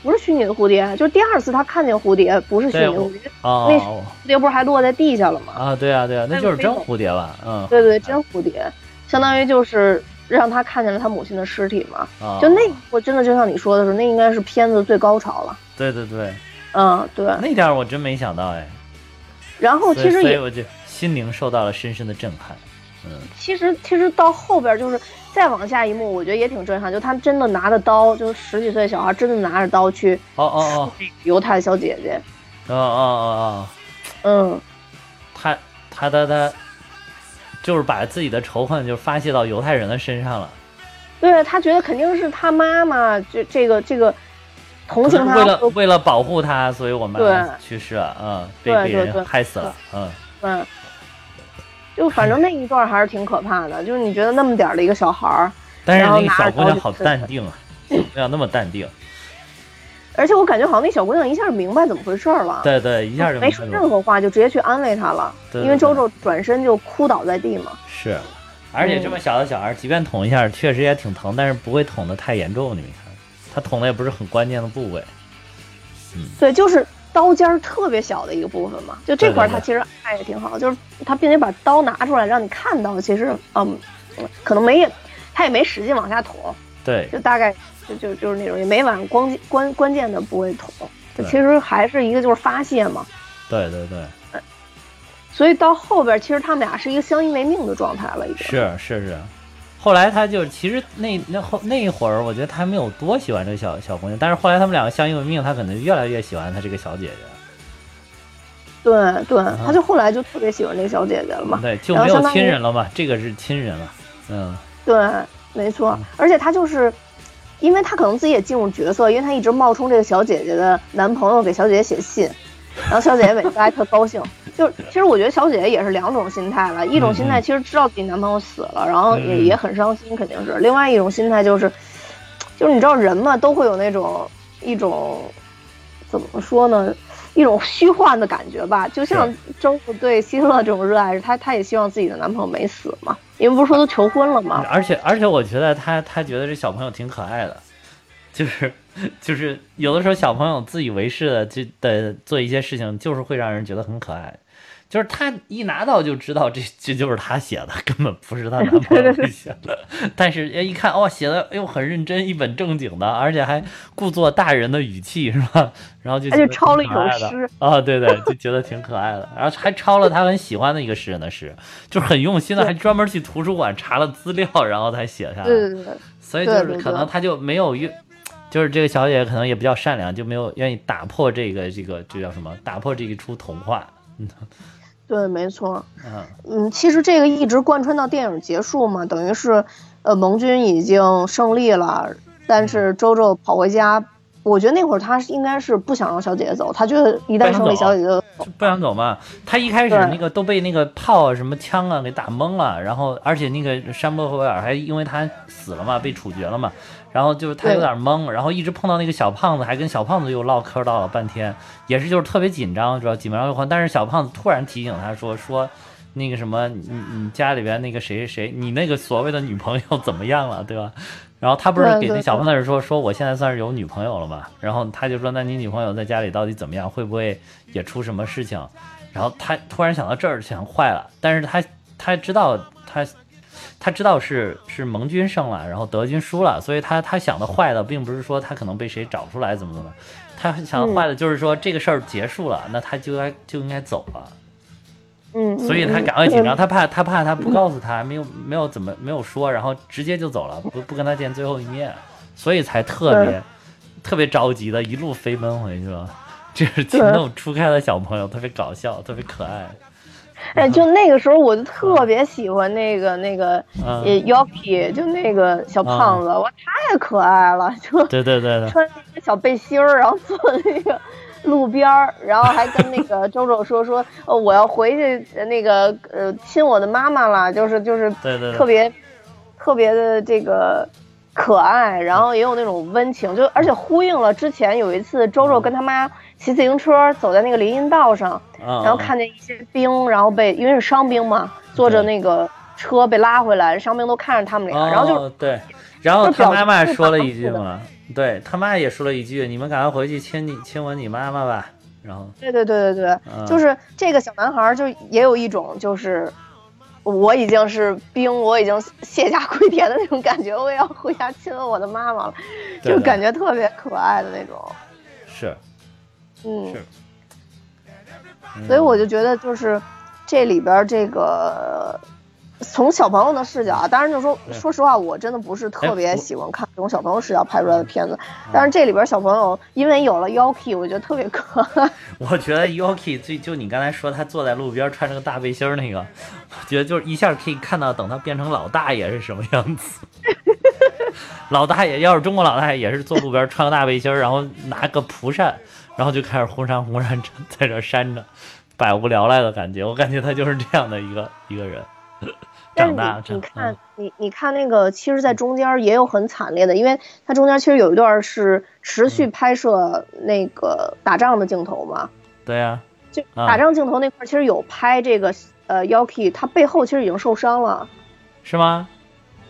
不是虚拟的蝴蝶，就是第二次他看见蝴蝶，不是虚拟蝴蝶哦，那蝴蝶不是还落在地下了吗？啊，对啊对啊，那就是真蝴蝶吧？嗯，对对，真蝴蝶，相当于就是让他看见了他母亲的尸体嘛。啊，就那我真的就像你说的是，那应该是片子最高潮了。对对对，嗯，对。那点我真没想到哎，然后其实也所以我就心灵受到了深深的震撼。嗯，其实其实到后边就是再往下一幕，我觉得也挺震撼，就他真的拿着刀，就是十几岁小孩真的拿着刀去哦哦哦。犹太小姐姐。哦哦哦哦，嗯，他他他他，就是把自己的仇恨就发泄到犹太人的身上了。对他觉得肯定是他妈妈这这个这个同情他。为了为了保护他，所以我妈对。去世了，嗯，被被对对对。人害死了，嗯，嗯，就反正那一段还是挺可怕的，就是你觉得那么点儿的一个小孩儿，但是那个小姑娘好淡定啊，小姑娘那么淡定，而且我感觉好像那小姑娘一下就明白怎么回事儿了，对对，一下就没说任何话就直接去安慰他了，对对对因为周周转身就哭倒在地嘛。是，而且这么小的小孩，即便捅一下，确实也挺疼，但是不会捅的太严重。你们看，他捅的也不是很关键的部位。嗯对，就是刀尖儿特别小的一个部分嘛，就这块儿对对对他其实爱也挺好，就是他并且把刀拿出来让你看到，其实嗯，可能没他也没使劲往下捅，对，就大概就就就是那种也没往关关关键的部位捅，就对其实还是一个就是发泄嘛。对对对，所以到后边，其实他们俩是一个相依为命的状态了，已经。是是是。后来他就其实那那后那一会儿，我觉得他没有多喜欢这个小小姑娘，但是后来他们两个相依为命，他可能越来越喜欢他这个小姐姐。对对，他就后来就特别喜欢这个小姐姐了嘛。对，就没有亲人了嘛，这个是亲人了。嗯，对，没错，而且他就是，因为他可能自己也进入角色，因为他一直冒充这个小姐姐的男朋友给小姐姐写信，然后小姐姐每次还特高兴。就是其实我觉得小姐姐也是两种心态吧，一种心态其实知道自己男朋友死了，然后也嗯也很伤心，肯定是；另外一种心态就是，就是你知道人嘛，都会有那种一种怎么说呢？一种虚幻的感觉吧，就像周子对希特勒这种热爱，她她也希望自己的男朋友没死嘛，因为不是说都求婚了嘛？而且而且我觉得他他觉得这小朋友挺可爱的，就是就是有的时候小朋友自以为是的就的做一些事情，就是会让人觉得很可爱。就是他一拿到就知道这这就是他写的，根本不是他男朋友写的。但是一看哦，写的哎呦很认真，一本正经的，而且还故作大人的语气是吧？然后就他就抄了一首挺可爱的诗啊、对对，就觉得挺可爱的。然后还抄了他很喜欢的一个诗人的诗，就是很用心的，还专门去图书馆查了资料，然后才写下来。对对对，所以就是可能他就没有愿，就是这个小姐姐可能也比较善良，就没有愿意打破这个这个这叫什么？打破这一出童话。对，没错。嗯，嗯，其实这个一直贯穿到电影结束嘛，等于是，呃，盟军已经胜利了，但是周周跑回家。我觉得那会儿他应该是不想让小姐姐走，他觉得一旦胜利，小姐姐就。不想走嘛。他一开始那个都被那个炮啊、什么枪啊给打懵了，然后而且那个山伯霍威尔还因为他死了嘛，被处决了嘛，然后就是他有点懵，然后一直碰到那个小胖子，还跟小胖子又唠嗑唠了半天，也是就是特别紧张，主要紧张又慌。但是小胖子突然提醒他说说。那个什么，你你家里边那个谁谁，你那个所谓的女朋友怎么样了，对吧？然后他不是给那小胖子说说我现在算是有女朋友了嘛？然后他就说那你女朋友在家里到底怎么样？会不会也出什么事情？然后他突然想到这儿，想坏了，但是他他知道他他知道是是盟军胜了，然后德军输了，所以他他想的坏的并不是说他可能被谁找出来怎么怎么，他想的坏的就是说这个事儿结束了，那他就该就应该走了。嗯，所以他嗯赶快紧张，嗯他怕他怕他不告诉他，没有没有怎么没有说，然后直接就走了，不不跟他见最后一面，所以才特别特别着急的一路飞奔回去了。这是情窦初开的小朋友，特别搞笑，特别可爱。哎，就那个时候我就特别喜欢那个那个呃嗯，Yoki，就那个小胖子，我太可爱了，就对对对对，穿一个小背心儿，然后坐那个路边儿，然后还跟那个周周说说，呃，我要回去呃那个呃亲我的妈妈了，就是就是对对对。特别特别的这个可爱，然后也有那种温情，就而且呼应了之前有一次周周跟他妈骑自行车走在那个林荫道上，嗯，然后看见一些兵，然后被因为是伤兵嘛，坐着那个车被拉回来，伤兵都看着他们俩，然后就哦对，然后他妈妈说了一句嘛，对他妈也说了一句，你们赶快回去亲你亲吻你妈妈吧。然后对对对对对，嗯就是这个小男孩就也有一种就是我已经是兵，我已经卸甲归田的那种感觉，我也要回家亲吻我的妈妈了，就感觉特别可爱的那种。是，嗯，是，所以我就觉得就是这里边这个。从小朋友的视角啊，当然就说，说实话，我真的不是特别喜欢看这种小朋友视角拍出来的片子。但是这里边小朋友因为有了 Yoki，我觉得特别可爱。我觉得 Yoki 最就你刚才说他坐在路边穿着个大背心那个，我觉得就是一下可以看到等他变成老大爷是什么样子。老大爷要是中国老大爷也是坐路边穿个大背心，然后拿个蒲扇，然后就开始轰山轰山在这扇着，百无聊赖的感觉。我感觉他就是这样的一个一个人。但是你你看你你看那个，其实，在中间也有很惨烈的，因为它中间其实有一段是持续拍摄那个打仗的镜头嘛。对呀，就打仗镜头那块，其实有拍这个呃，Yoki 他背后其实已经受伤了，是吗？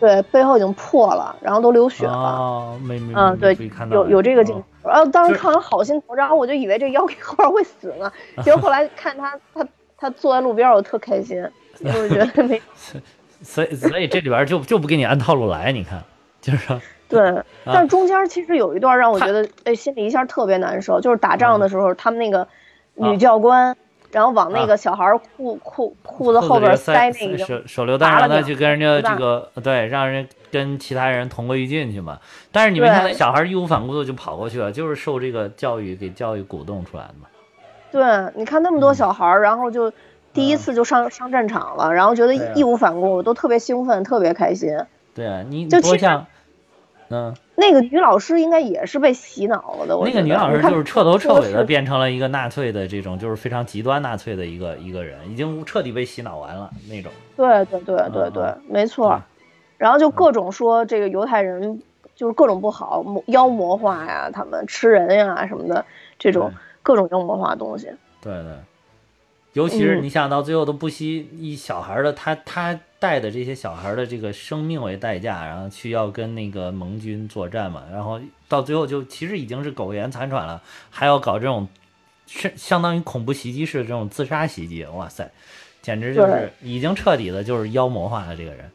对，背后已经破了，然后都流血了。哦，没没嗯，对，有有这个镜头。然后当时看完好心疼，然后我就以为这 Yoki 后边会死呢，结果后来看他他他坐在路边，我特开心。我觉得没，所以所以这里边就就不给你按套路来，你看，就是说，对，但中间其实有一段让我觉得，哎，心里一下特别难受，就是打仗的时候，他们那个女教官，然后往那个小孩裤裤裤子后边塞那个手手榴弹，让他去跟人家这个对，让人跟其他人同归于尽去嘛。但是你没看那小孩义无反顾的就跑过去了，就是受这个教育给教育鼓动出来的嘛。对，你看那么多小孩，然后就。第一次就上上战场了，然后觉得义无反顾，我都特别兴奋，特别开心。对啊，你就其实，嗯，那个女老师应该也是被洗脑了的。那个女老师就是彻头彻尾的变成了一个纳粹的这种，就是非常极端纳粹的一个一个人，已经彻底被洗脑完了那种。对对对对对，没错。然后就各种说这个犹太人就是各种不好，妖魔化呀，他们吃人呀什么的，这种各种妖魔化东西。对对。尤其是你想到最后都不惜一小孩的他他带的这些小孩的这个生命为代价，然后去要跟那个盟军作战嘛，然后到最后就其实已经是苟延残喘了，还要搞这种是相当于恐怖袭击式的这种自杀袭击，哇塞，简直就是已经彻底的就是妖魔化了这个人。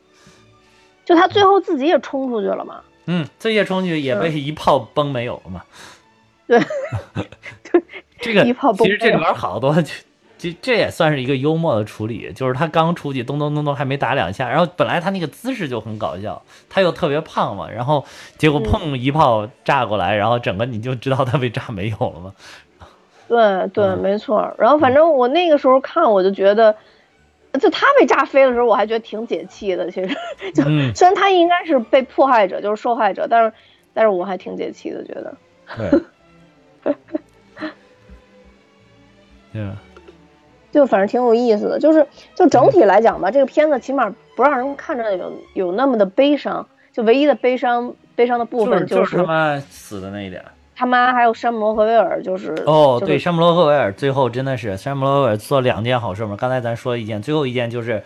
就他最后自己也冲出去了嘛？嗯，自己也冲出去也被一炮崩没有了嘛？对，这个一炮崩其实这里边好多。这这也算是一个幽默的处理，就是他刚出去，咚咚咚咚，还没打两下，然后本来他那个姿势就很搞笑，他又特别胖嘛，然后结果砰一炮炸过来，然后整个你就知道他被炸没有了嘛。对对，没错。然后反正我那个时候看，我就觉得，就他被炸飞的时候，我还觉得挺解气的。其实，就虽然他应该是被迫害者，就是受害者，但是但是我还挺解气的，觉得。对。对。就反正挺有意思的，就是就整体来讲吧，这个片子起码不让人看着有有那么的悲伤。就唯一的悲伤悲伤的部分就是他妈死的那一点。他妈还有山姆罗赫维尔就是哦，对，山姆罗赫维尔最后真的是山姆罗赫维尔做两件好事嘛。刚才咱说了一件，最后一件就是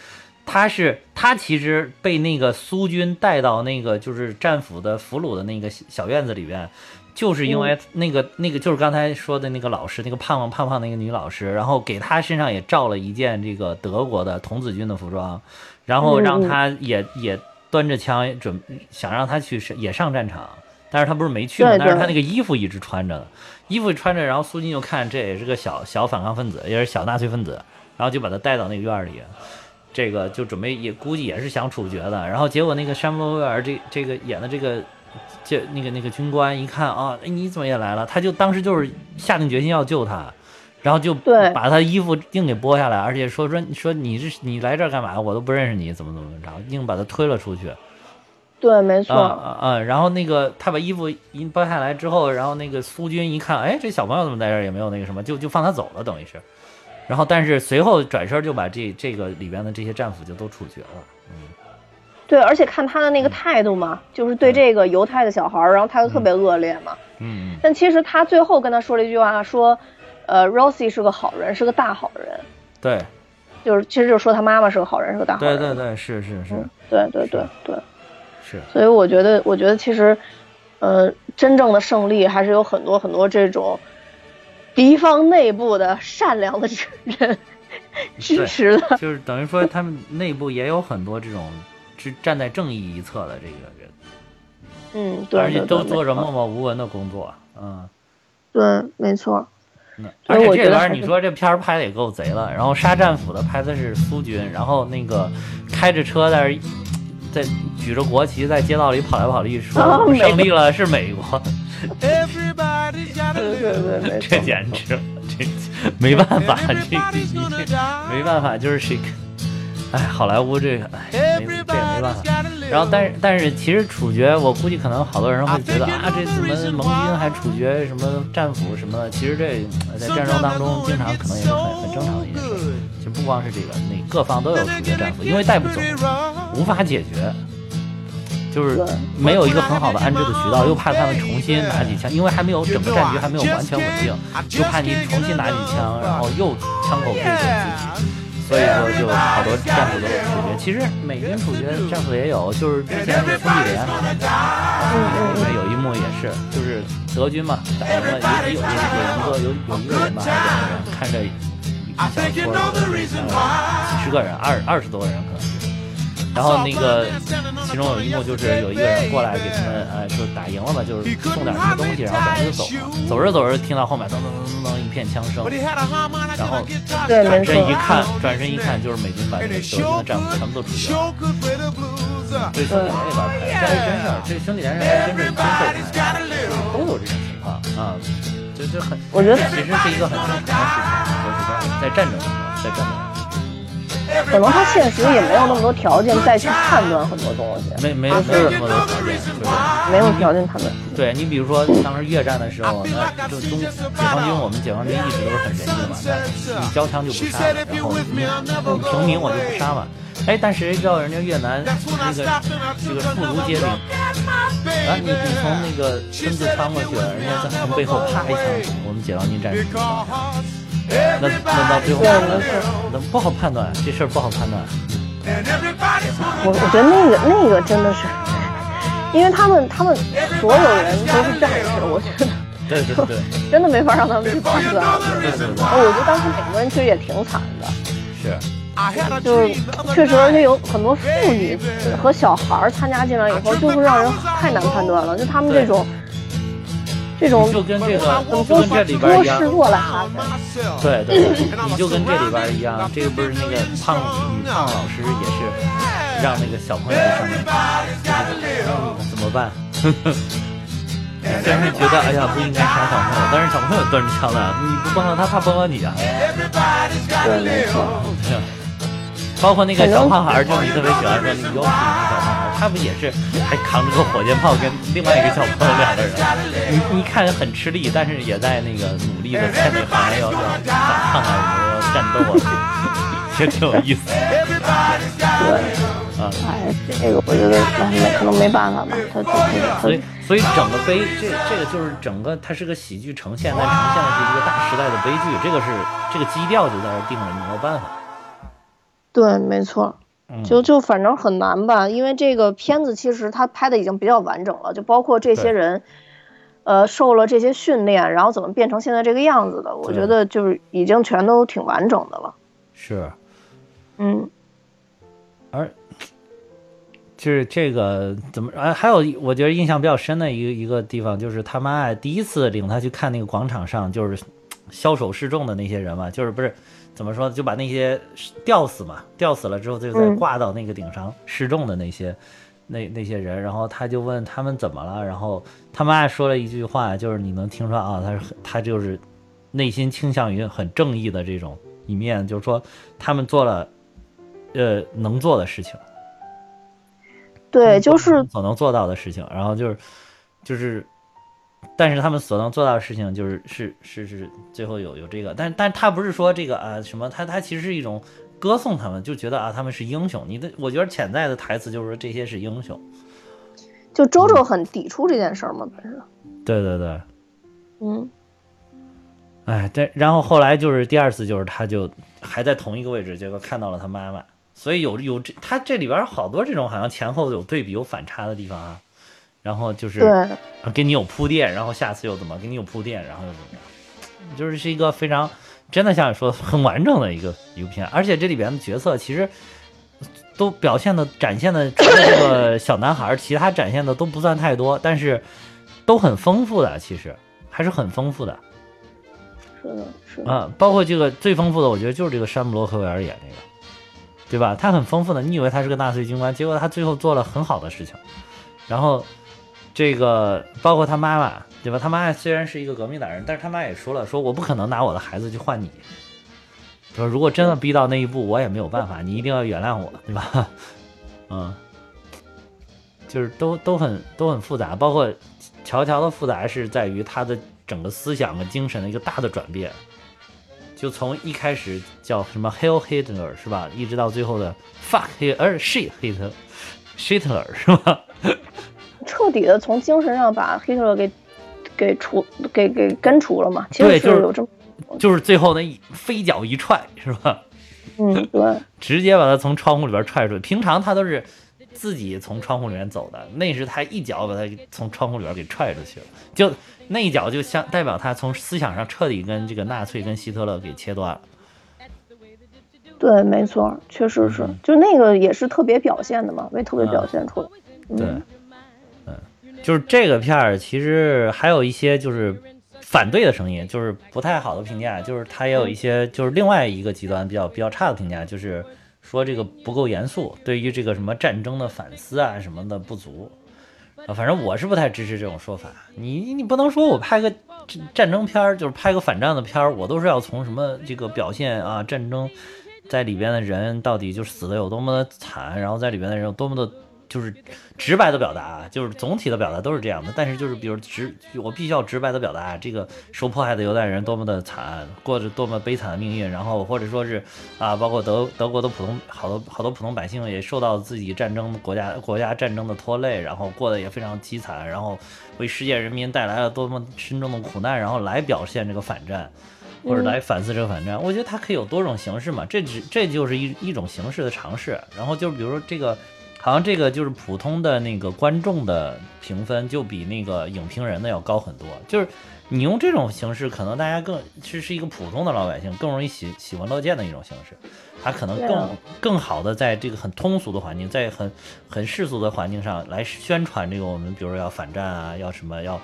他是他其实被那个苏军带到那个就是战俘的俘虏的那个小院子里边。就是因为那个那个就是刚才说的那个老师，那个胖胖胖胖那个女老师，然后给她身上也罩了一件这个德国的童子军的服装，然后让她也也端着枪准想让她去也上战场，但是她不是没去嘛，但是她那个衣服一直穿着，衣服穿着，然后苏金就看这也是个小小反抗分子，也是小纳粹分子，然后就把他带到那个院里，这个就准备也估计也是想处决的，然后结果那个山姆威尔这这个演的这个。就那个那个军官一看啊，哎，你怎么也来了？他就当时就是下定决心要救他，然后就把他衣服硬给剥下来，而且说说说你是你来这儿干嘛？我都不认识你，怎么怎么着，硬把他推了出去。对，没错。啊啊！然后那个他把衣服一剥下来之后，然后那个苏军一看，哎，这小朋友怎么在这儿？也没有那个什么，就就放他走了，等于是。然后但是随后转身就把这这个里边的这些战俘就都处决了。嗯。对，而且看他的那个态度嘛，就是对这个犹太的小孩儿，然后态度特别恶劣嘛。嗯。但其实他最后跟他说了一句话，说，呃，Rosie 是个好人，是个大好人。对。就是，其实就是说他妈妈是个好人，是个大好人。对对对，是是是。对对对对。是。所以我觉得，我觉得其实，呃，真正的胜利还是有很多很多这种敌方内部的善良的人。支持的，就是等于说他们内部也有很多这种是站在正义一侧的这个人，嗯，对，而且都做着默默无闻的工作，嗯。对，没错，而且这里边你说这片儿拍的也够贼了，然后杀战斧的拍的是苏军，然后那个开着车在那儿在举着国旗在街道里跑来跑去，说胜利了是美国。这，简直，这没办法，这没办法，就是谁，哎，好莱坞这个，哎，没这也没办法。然后，但是但是，其实处决，我估计可能好多人会觉得啊，这怎么盟军还处决什么战俘什么的？其实这在战争当中，经常可能也是很很正常的一件事。其实不光是这个，那各方都有处决战俘，因为带不走，无法解决，就是没有一个很好的安置的渠道，又怕他们重新拿起枪，因为还没有整个战局还没有完全稳定，又怕你重新拿起枪，然后又枪口对准自己。所以说，就好多战俘都有处决。其实美军处决战俘也有，就是之前那个兄弟连，里面有一幕也是，就是德军嘛，打赢了，有有有有一个有有一个人吧，还是两个人，看着一小撮，呃几十个人，二二十多个人可能。然后那个其中有一幕就是有一个人过来给他们，呃，就打赢了嘛，就是送点什么东西，然后等着就走了。走着走着，听到后面噔噔噔噔噔一片枪声然后转身一看，转身一看就是美军把那个德军的战俘全部都处决了。Uh, 这兄弟连里边拍的，这真事儿，这兄弟连是还真是真事儿拍的，都有这种情况啊，就就很，我觉得其实是一个很正常的事情，说实在的，在战争当中，在战争。可能他现实也没有那么多条件再去判断很多东西，没没没有那么多条件，就是没有条件判断。对你比如说当时越战的时候，那就中解放军，我们解放军一直都是很仁义的嘛，那你交枪就不杀了，然后你你平民我就不杀嘛。哎，但谁知道人家越南那个这个妇孺皆兵，啊，你你从那个身子穿过去了，人家在从背后啪一枪，我们解放军战士。那那到最后对那不好判断，这事儿不好判断。我我觉得那个那个真的是，因为他们他们所有人都是战士，我觉得对对对，真的没法让他们去判断。对对对，我觉得当时美国人其实也挺惨的，是。就是确实，而且.有很多妇女和小孩儿参加进来以后，就会让人太难判断了。就他们这种这种就跟这个怎么就说跟这里边一样弱来杀人。myself. 对对对，你就跟这里边一样，这个不是那个胖女胖老师也是让那个小朋友上面，怎么办？虽然是觉得哎呀不应该杀小朋友，但是小朋友端着枪呢，你不帮他他，怕帮了你啊。对，没错。是包括那个小胖孩儿，就是你特别喜欢说那个 Yoki 那个小胖孩儿，他不也是还扛着个火箭炮跟另外一个小朋友两个人，你你看很吃力，但是也在那个努力的在那好像要要反抗啊什么要战斗啊，也挺有意思的对，啊。哎，这个我觉得哎没可能没办法吧，他他他所以所以整个悲这这个就是整个它是个喜剧呈现，但呈现的是一个大时代的悲剧，这个是这个基调就在这儿定了，你没有办法。对，没错。嗯，就就反正很难吧，因为这个片子其实他拍的已经比较完整了，就包括这些人，呃，受了这些训练，然后怎么变成现在这个样子的，我觉得就是已经全都挺完整的了。是。嗯，而就是这个怎么啊？还有我觉得印象比较深的一个一个地方，就是他妈啊第一次领他去看那个广场上，就是枭首示众的那些人嘛，就是不是怎么说，就把那些吊死嘛，吊死了之后就再嗯挂到那个顶上示众的那些。那那些人，然后他就问他们怎么了，然后他妈说了一句话，就是你能听出来啊，他是他就是内心倾向于很正义的这种一面，就是说他们做了呃能做的事情，对，就是所能做到的事情，然后就是就是，但是他们所能做到的事情就是是是是最后有有这个，但但他不是说这个啊什么，他他其实是一种歌颂他们，就觉得啊他们是英雄。你的我觉得潜在的台词就是说这些是英雄。就周周很抵触这件事儿嘛，本身。对对对，嗯，哎，对，然后后来就是第二次，就是他就还在同一个位置，结果看到了他妈妈，所以有有这他这里边好多这种好像前后有对比有反差的地方啊，然后就是给你有铺垫，然后下次又怎么给你有铺垫，然后又怎么样，就是是一个非常真的像你说的很完整的一个一个片，而且这里边的角色其实都表现的展现的除了这个小男孩儿，其他展现的都不算太多，但是都很丰富的，其实还是很丰富的是的，是的，啊。包括这个最丰富的，我觉得就是这个山姆洛克维尔演那个，对吧？他很丰富的，你以为他是个纳粹军官，结果他最后做了很好的事情。然后这个包括他妈妈，对吧？他妈虽然是一个革命党人，但是他妈也说了，说我不可能拿我的孩子去换你。说如果真的逼到那一步，我也没有办法，你一定要原谅我，对吧？嗯，就是都都很都很复杂，包括乔乔的复杂是在于他的整个思想和精神的一个大的转变，就从一开始叫什么 Hell Hitler 是吧，一直到最后的 Fuck Hitler，Shit Hitler Hitler 是吧？彻底的从精神上把希特勒给给除给给根除了嘛。其实对就是有这么，就是最后那一飞脚一踹是吧？嗯，对，直接把他从窗户里边踹出去。平常他都是自己从窗户里面走的，那是他一脚把他从窗户里边给踹出去了，就那一脚就相代表他从思想上彻底跟这个纳粹跟希特勒给切断了。对，没错，确实是，嗯就那个也是特别表现的嘛，为特别表现出来。嗯，就是这个片儿，其实还有一些就是反对的声音，就是不太好的评价，就是它也有一些就是另外一个极端比较比较差的评价，就是说这个不够严肃，对于这个什么战争的反思啊什么的不足。啊，反正我是不太支持这种说法。你你不能说我拍个战争片儿，就是拍个反战的片儿，我都是要从什么这个表现啊，战争在里边的人到底就死的有多么的惨，然后在里边的人有多么的，就是直白的表达，就是总体的表达都是这样的。但是就是比如直，我必须要直白的表达这个受迫害的犹太人多么的惨，过着多么悲惨的命运，然后或者说是啊，包括德德国的普通好多好多普通百姓也受到自己战争国家国家战争的拖累，然后过得也非常凄惨，然后为世界人民带来了多么深重的苦难，然后来表现这个反战。或者来反思这个反战，我觉得它可以有多种形式嘛，这只这就是一一种形式的尝试。然后就比如说这个，好像这个就是普通的那个观众的评分就比那个影评人的要高很多。就是你用这种形式，可能大家更是是一个普通的老百姓更容易喜喜闻乐见的一种形式，它可能更、啊更好的在这个很通俗的环境，在很很世俗的环境上来宣传这个我们比如说要反战啊，要什么要。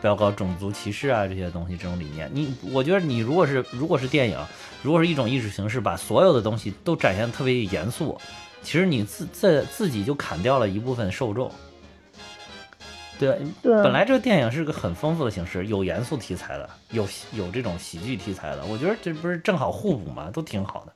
不要搞种族歧视啊，这些东西，这种理念，你我觉得你如果是如果是电影，如果是一种艺术形式，把所有的东西都展现得特别严肃，其实你自自自己就砍掉了一部分受众。对，对，本来这个电影是个很丰富的形式，有严肃题材的，有有这种喜剧题材的，我觉得这不是正好互补嘛，都挺好的。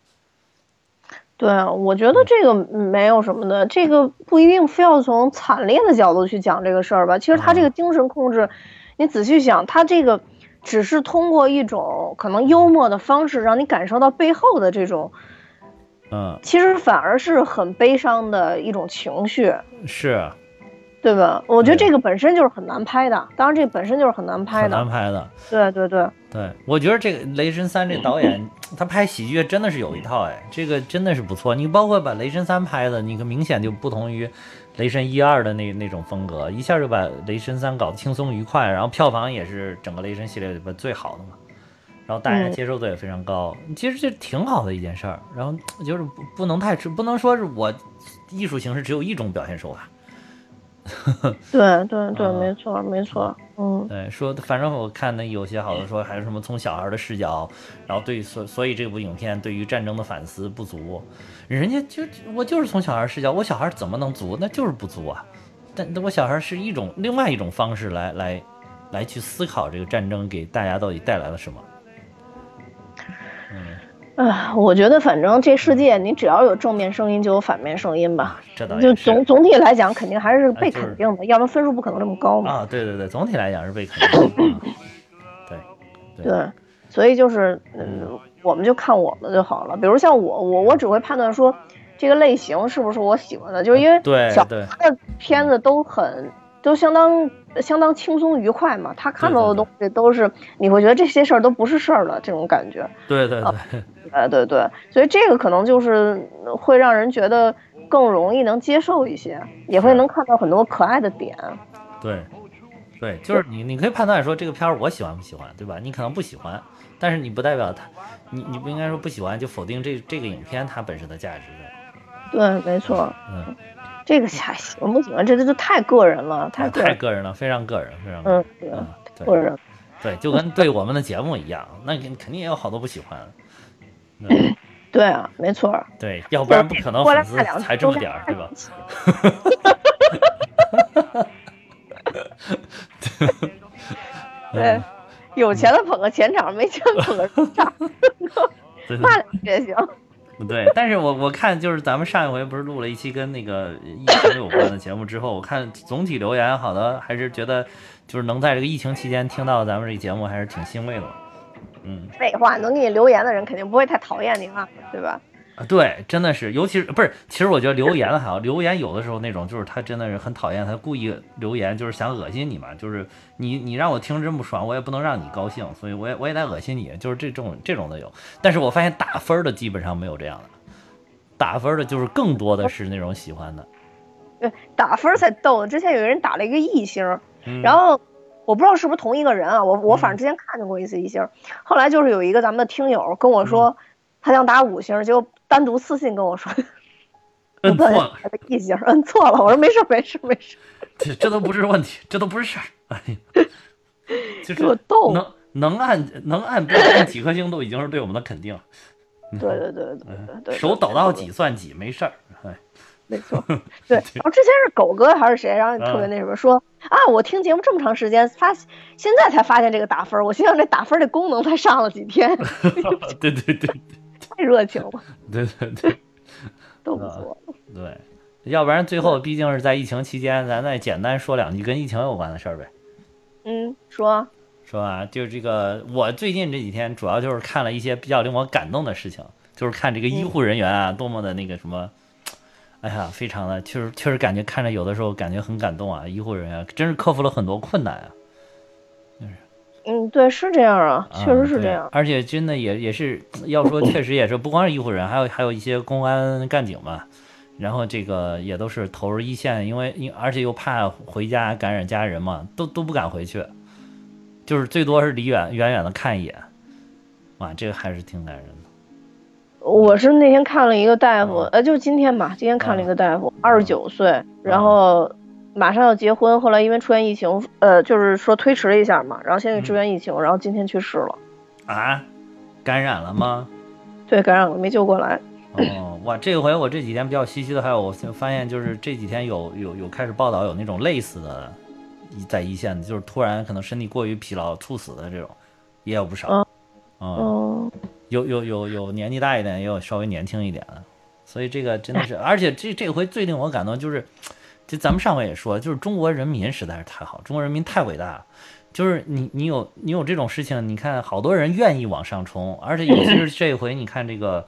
对，我觉得这个没有什么的，这个不一定非要从惨烈的角度去讲这个事儿吧。其实他这个精神控制，你仔细想，他这个只是通过一种可能幽默的方式，让你感受到背后的这种，嗯，其实反而是很悲伤的一种情绪，是。对吧？我觉得这个本身就是很难拍的，当然这本身就是很难拍的。很难，拍的。对对对，对，我觉得这个《雷神三》这导演他拍喜剧真的是有一套哎，这个真的是不错。你包括把《雷神三》拍的，你可明显就不同于《雷神一二》的那那种风格，一下就把《雷神三》搞得轻松愉快，然后票房也是整个雷神系列里边最好的嘛，然后大家嗯接受度也非常高，其实这挺好的一件事儿。然后就是不不能太不能说是我艺术形式只有一种表现手法。对对对，啊没错没错，嗯，对，说反正我看那有些好多说还是什么从小孩的视角，然后对所所以这部影片对于战争的反思不足，人家就我就是从小孩视角，我小孩怎么能足？那就是不足啊。但但我小孩是一种另外一种方式来来来去思考这个战争给大家到底带来了什么。哎，我觉得反正这世界你只要有正面声音就有反面声音吧，就总总体来讲肯定还是被啊就是肯定的，要不然分数不可能这么高嘛。啊，对对对，总体来讲是被肯定的。啊对对，所以就是嗯，我们就看我们就好了。比如像我，我我只会判断说这个类型是不是我喜欢的，就是因为小对对孩的片子都很都相当相当轻松愉快嘛，他看到的东西都是你会觉得这些事儿都不是事儿了这种感觉。对对对，哎，对对，所以这个可能就是呃会让人觉得更容易能接受一些，也会能看到很多可爱的点。对，对，就是你，你可以判断说这个片儿我喜欢不喜欢，对吧？你可能不喜欢，但是你不代表他，你你不应该说不喜欢就否定这这个影片它本身的价值的。对，没错，嗯，这个下喜欢不喜欢，这这就太个人了，太个人，太个人了，非常个人，非常个人嗯，对，个人，对，就跟对我们的节目一样，那肯肯定也有好多不喜欢的。嗯 对啊，没错。对，要不然不可能粉丝才这么点儿，对吧？对，有钱的捧个钱场，没钱捧个市场，骂两句也行。对，但是我我看就是咱们上一回不是录了一期跟那个疫情有关的节目之后，我看总体留言好的还是觉得就是能在这个疫情期间听到咱们这节目还是挺欣慰的。嗯，废话，能给你留言的人肯定不会太讨厌你了，对吧？啊，对，真的是，尤其是不是，其实我觉得留言还好，留言有的时候那种就是他真的是很讨厌，他故意留言就是想恶心你嘛，就是你你让我听真不爽，我也不能让你高兴，所以我也我也得恶心你，就是这种这种的有，但是我发现打分的基本上没有这样的，打分的就是更多的是那种喜欢的，对，打分才逗呢。之前有人打了一个一星，嗯、然后我不知道是不是同一个人啊，我我反正之前看见过一次一星，后来就是有一个咱们的听友跟我说，他想打五星，结果单独私信跟我说，摁错了，一星，摁错了。我说没事没事没事，这这都不是问题，这都不是事儿，哎呀，就特是逗。能能按能按不按几颗星都已经是对我们的肯定了。对对对对对对，手抖到几算几，没事儿。哎，没错，对。然后之前是狗哥还是谁，然后特别那什么说啊，我听节目这么长时间，发现在才发现这个打分，我心想这打分儿这功能才上了几天，对对对 太热情了，对对对都不错。对，要不然最后毕竟是在疫情期间，咱再简单说两句跟疫情有关的事儿呗。嗯，说说啊，就是这个，我最近这几天主要就是看了一些比较令我感动的事情，就是看这个医护人员啊，多么的那个什么，哎呀，非常的，确实确实感觉看着有的时候感觉很感动啊，医护人员真是克服了很多困难啊。嗯，对，是这样啊，确实是这样。而且真的也也是要说，确实也是不光是医护人员，还有还有一些公安干警嘛，然后这个也都是投入一线，因为因而且又怕回家感染家人嘛，都都不敢回去，就是最多是离远远远的看一眼，哇，这个还是挺感人的。我是那天看了一个大夫，嗯呃，就今天吧，今天看了一个大夫，二十九岁，然后马上要结婚，后来因为出现疫情，呃，就是说推迟了一下嘛，然后现在支援疫情，然后今天去世了，啊，感染了吗？对，感染了，没救过来。哦，哇，这回我这几天比较唏嘘的，还有我发现就是这几天有有有开始报道有那种类似的，一在一线的，就是突然可能身体过于疲劳猝死的这种，也有不少。嗯，有有有有年纪大一点，也有稍微年轻一点的，所以这个真的是，而且这这回最令我感动就是，就咱们上回也说，就是中国人民实在是太好，中国人民太伟大了。就是你你有你有这种事情，你看好多人愿意往上冲，而且尤其是这回，你看这个，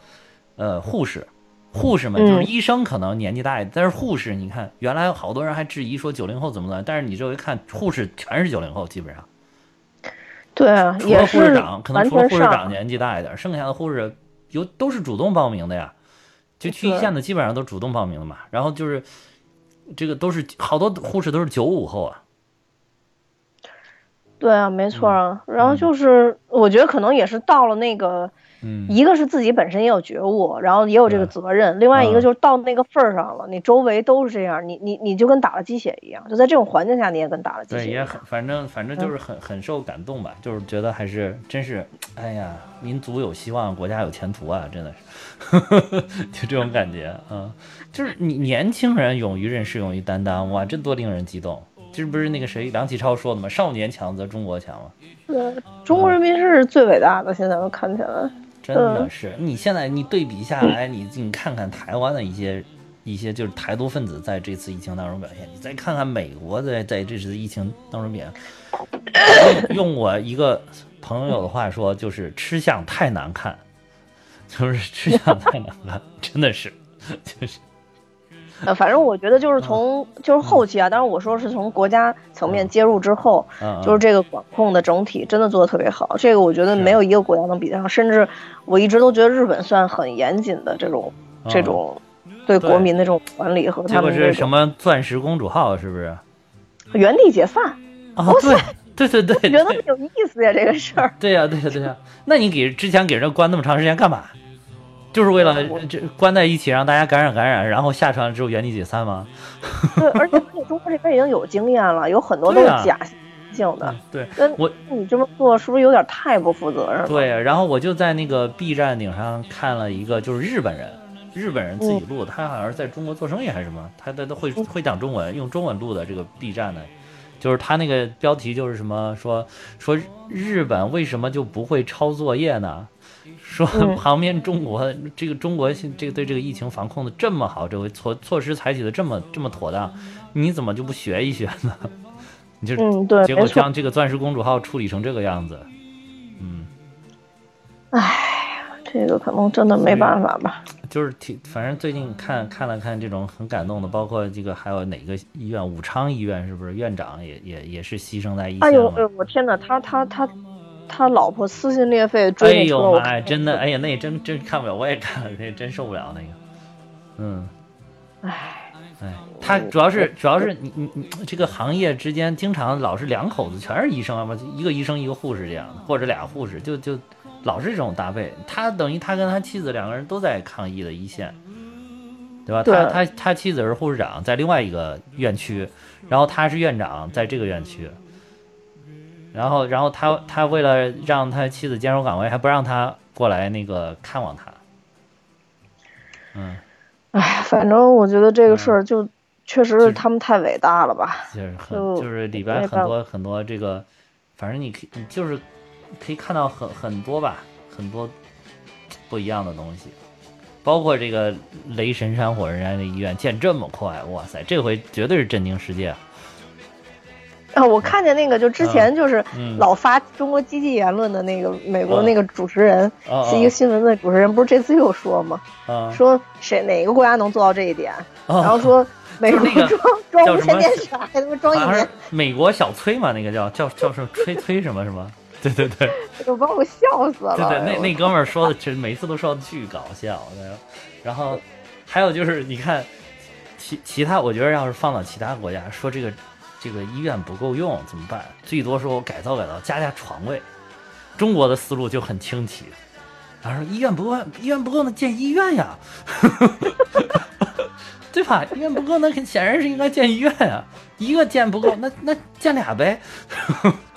呃，护士，护士们就是嗯医生可能年纪大一点，但是护士你看原来好多人还质疑说九零后怎么怎么，但是你这回看护士全是九零后，基本上。对啊，除了也护士长，可能除了护士长年纪大一点，剩下的护士有都是主动报名的呀。就去一线的基本上都主动报名的嘛。然后就是这个都是好多护士都是九五后啊。对啊，没错啊。然后就是我觉得可能也是到了那个。嗯，一个是自己本身也有觉悟，然后也有这个责任；另外一个嗯就是到那个份儿上了，你周围都是这样，你你你就跟打了鸡血一样，就在这种环境下你也跟打了鸡，血一样。也很，反正反正就是很很受感动吧，就是觉得还是真是，哎呀，民族有希望，国家有前途啊，真的是，就这种感觉，嗯，就是你年轻人勇于认识，勇于担当，哇，这多令人激动！这不是那个谁梁启超说的吗？少年强则中国强嘛。对，中国人民是最伟大的，现在我看起来。真的是，你现在你对比下来，你你看看台湾的一些一些就是台独分子在这次疫情当中表现，你再看看美国在在这次疫情当中表现，用用我一个朋友的话说，就是吃相太难看，就是吃相太难看，真的是，就是呃，反正我觉得就是从就是后期啊，当然我说是从国家层面介入之后，嗯，就是这个管控的整体真的做的特别好，这个我觉得没有一个国家能比得上，甚至我一直都觉得日本算很严谨的这种这种对国民的这种管理和他们是什么钻石公主号是不是？原地解散。啊，对对对对，我觉得很有意思呀，这个事儿。对呀、对呀、对呀、那你给之前给人关那么长时间干嘛？就是为了这关在一起让大家感染感染，然后下传之后原地解散吗？对，而且中国这边已经有经验了，有很多都是假性的。对，跟我你这么做是不是有点太不负责任了？对，然后我就在那个 B 站顶上看了一个，就是日本人，日本人自己录，他好像是在中国做生意还是什么，他他都会会讲中文，用中文录的这个 B 站的，就是他那个标题就是什么说说日本为什么就不会抄作业呢？说嗯旁边中国这个中国现这个对这个疫情防控的这么好，这回措措施采取的这么这么妥当，你怎么就不学一学呢？你就嗯，对，结果。将这个钻石公主号处理成这个样子，嗯。唉，这个可能真的没办法吧。就是挺，反正最近看看了看这种很感动的，包括这个还有哪个医院，武昌医院是不是院长也也也是牺牲在一线了？哎呦，哎呦，我天哪，他他他他老婆撕心裂肺追哎呦妈呀，真的，哎呀，那真真看不了，我也看了，那真受不了那个，嗯，唉，哎，他主要是主要是你你你这个行业之间经常老是两口子全是医生啊嘛，一个医生一个护士这样的，或者俩护士，就就老是这种搭配。他等于他跟他妻子两个人都在抗疫的一线，对吧？对他他他妻子是护士长，在另外一个院区，然后他是院长，在这个院区。然后，然后他他为了让他妻子坚守岗位，还不让他过来那个看望他。嗯，唉，反正我觉得这个事嗯儿就确实是他们太伟大了吧。就是很就就是里边很多很多这个，反正你可以你就是可以看到很很多吧，很多不一样的东西，包括这个雷神山火人山的医院建这么快，哇塞，这回绝对是震惊世界。啊，我看见那个就之前就是嗯老发中国积极言论的那个美国嗯那个主持人，哦是一个新闻的主持人，不是这次又说吗？啊，说谁哪个国家能做到这一点？哦然后说 美那个装装无线电视，还他妈装一美国小崔嘛，那个叫叫叫什么崔崔什么什么，对对对。我 把我笑死了。对对，那那哥们儿说的，这每次都说的巨搞笑的。然后还有就是，你看其其他，我觉得要是放到其他国家，说这个这个医院不够用怎么办？最多说我改造改造，加加床位。中国的思路就很清奇，然后说医院不够，医院不够，那建医院呀，对吧？医院不够，那很显然是应该建医院呀。一个建不够，那那建俩呗，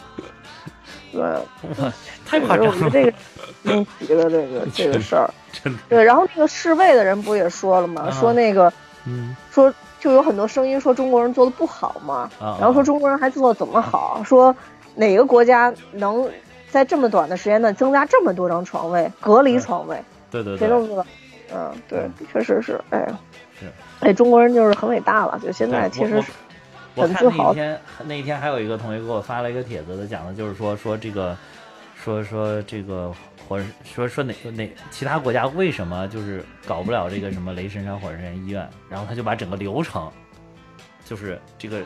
对，哇 太夸张了，我觉得这个弄奇了这个这个事儿。对，然后那个侍卫的人不也说了吗？啊说那个嗯说就有很多声音说中国人做的不好嘛，啊，然后说中国人还做的怎么好？说哪个国家能在这么短的时间内增加这么多张床位，隔离床位，对对对，谁都知道。嗯，对，确实是，哎呀，是。哎，中国人就是很伟大了，就现在其实是很自豪那天那天还有一个同学给我发了一个帖子，他讲的就是说说这个，说说这个火说说哪哪其他国家为什么就是搞不了这个什么雷神山火神山医院，然后他就把整个流程，就是这个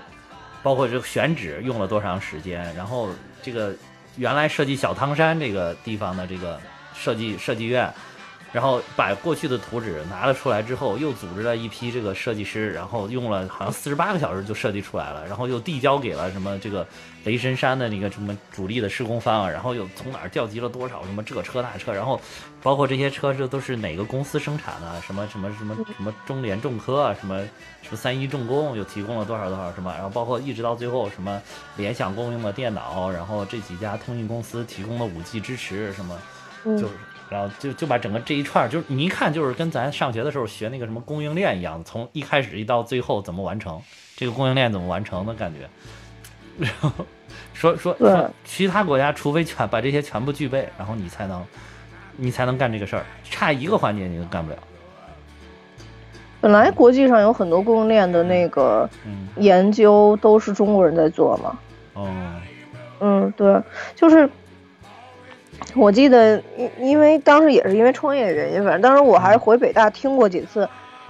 包括这个选址用了多长时间，然后这个原来设计小汤山这个地方的这个设计设计院。然后把过去的图纸拿了出来之后，又组织了一批这个设计师，然后用了好像四十八个小时就设计出来了，然后又递交给了什么这个雷神山的那个什么主力的施工方，然后又从哪儿调集了多少什么这车那车，然后包括这些车这都是哪个公司生产的，什么什么什么什么中联重科啊，什么什么三一重工又提供了多少多少什么，然后包括一直到最后什么联想供应的电脑，然后这几家通信公司提供的五 G 支持什么。嗯就是，然后就就把整个这一串儿，就是你一看就是跟咱上学的时候学那个什么供应链一样，从一开始一到最后怎么完成，这个供应链怎么完成的感觉。然后说说对说，其他国家除非全把这些全部具备，然后你才能你才能干这个事儿，差一个环节你都干不了。本来国际上有很多供应链的那个嗯，研究都是中国人在做嘛。哦，嗯，对，就是我记得，因因为当时也是因为创业原因，反正当时我还是回北大听过几次，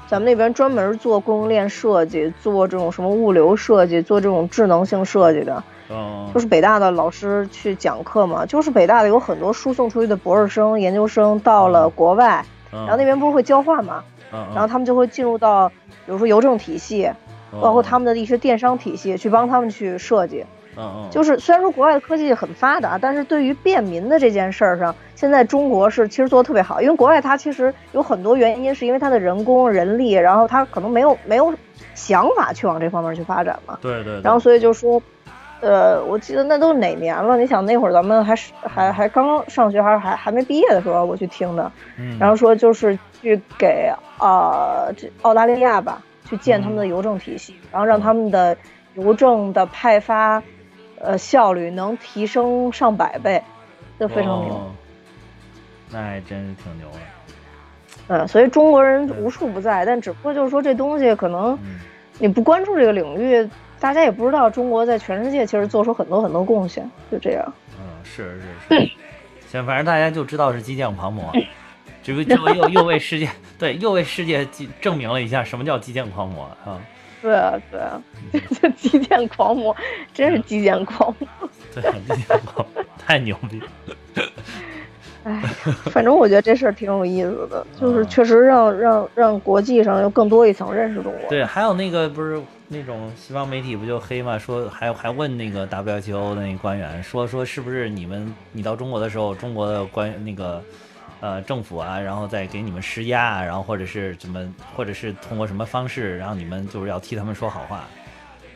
咱们那边专门做供应链设计，做这种什么物流设计，做这种智能性设计的，哦，就是北大的老师去讲课嘛，就是北大的有很多输送出去的博士生、研究生到了国外，然然后那边不是会交换嘛，嗯，然后他们就会进入到，比如说邮政体系，包括他，们的一些电商体系，去帮他们去设计。嗯嗯，就是虽然说国外的科技很发达，但是对于便民的这件事儿上，现在中国是其实做的特别好。因为国外它其实有很多原因，是因为它的人工、人力，然后它可能没有没有想法去往这方面去发展嘛。对对，然后所以就说，呃，我记得那都是哪年了？你想那会儿咱们还是还还刚上学，还是还还没毕业的时候，我去听的。嗯，然后说就是去给呃这澳大利亚吧，去建他们的邮政体系，然后让他们的邮政的派发，呃效率能提升上百倍，就非常牛。哦那还真是挺牛的。嗯，所以中国人无处不在，但只不过就是说这东西可能嗯你不关注这个领域，大家也不知道中国在全世界其实做出很多很多贡献，就这样。嗯，是是是，行，反正大家就知道是激将狂魔，这不这不又又为世界对又为世界记证明了一下什么叫基建狂魔啊？对啊，对啊，这极简狂魔真是极简狂魔。对，极简狂魔太牛逼了。哎，反正我觉得这事儿挺有意思的，就是嗯确实让让让国际上又更多一层认识中国。对，还有那个不是那种西方媒体不就黑嘛？说还还问那个 WTO 的那个官员说说是不是你们你到中国的时候，中国的官那个呃政府啊，然后再给你们施压，然后或者是怎么，或者是通过什么方式然后你们就是要替他们说好话。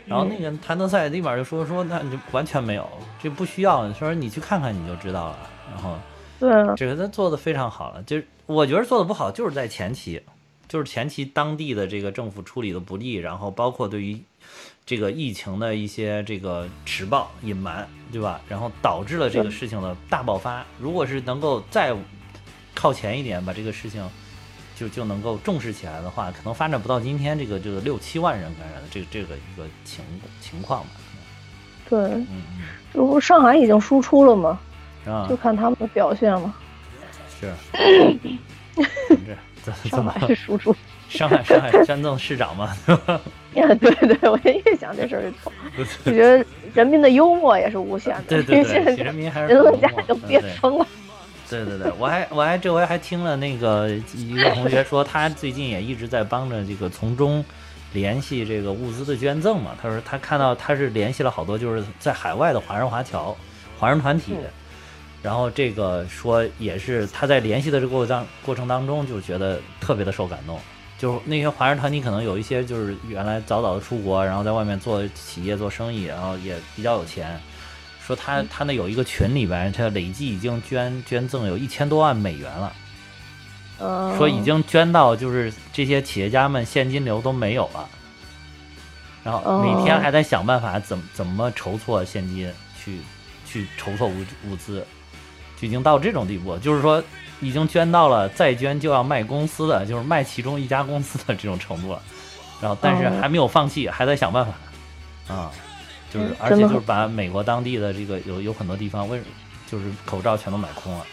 然后那个谭德赛立马就说说那你就完全没有，这不需要，说你去看看你就知道了。然后对啊，这个他做的非常好了，就是我觉得做的不好就是在前期，就是前期当地的这个政府处理的不力，然后包括对于这个疫情的一些这个迟报隐瞒，对吧？然后导致了这个事情的大爆发。如果是能够再靠前一点，把这个事情就就能够重视起来的话，可能发展不到今天这个这个六七万人感染的这个这个一个情情况吧。对，嗯嗯，这不上海已经输出了吗？啊就，看他们的表现了。是，这怎怎上么海是输出。上海上海山东市长嘛，对 对对，我越想这事儿越痛。我觉得人民的幽默也是无限的，对对对，人家都憋疯了。对对对，我还我还这回还听了那个一个同学说，他最近也一直在帮着这个从中联系这个物资的捐赠嘛。他说他看到他是联系了好多就是在海外的华人华侨、华人团体，嗯然后这个说也是他在联系的这个过程当过程当中，就觉得特别的受感动。就是那些华人团体可能有一些就是原来早早的出国，然后在外面做企业做生意，然后也比较有钱。说他他那有一个群里边，他累计已经捐捐赠有一千多万美元了，嗯，说已经捐到就是这些企业家们现金流都没有了，然后每天还在想办法怎么怎么筹措现金去去筹措物物资，就已经到这种地步，就是说已经捐到了再捐就要卖公司的，就是卖其中一家公司的这种程度了，然后但是哦。还没有放弃，还在想办法。啊。就是嗯，而且就是把美国当地的这个有有很多地方为就是口罩全都买空了，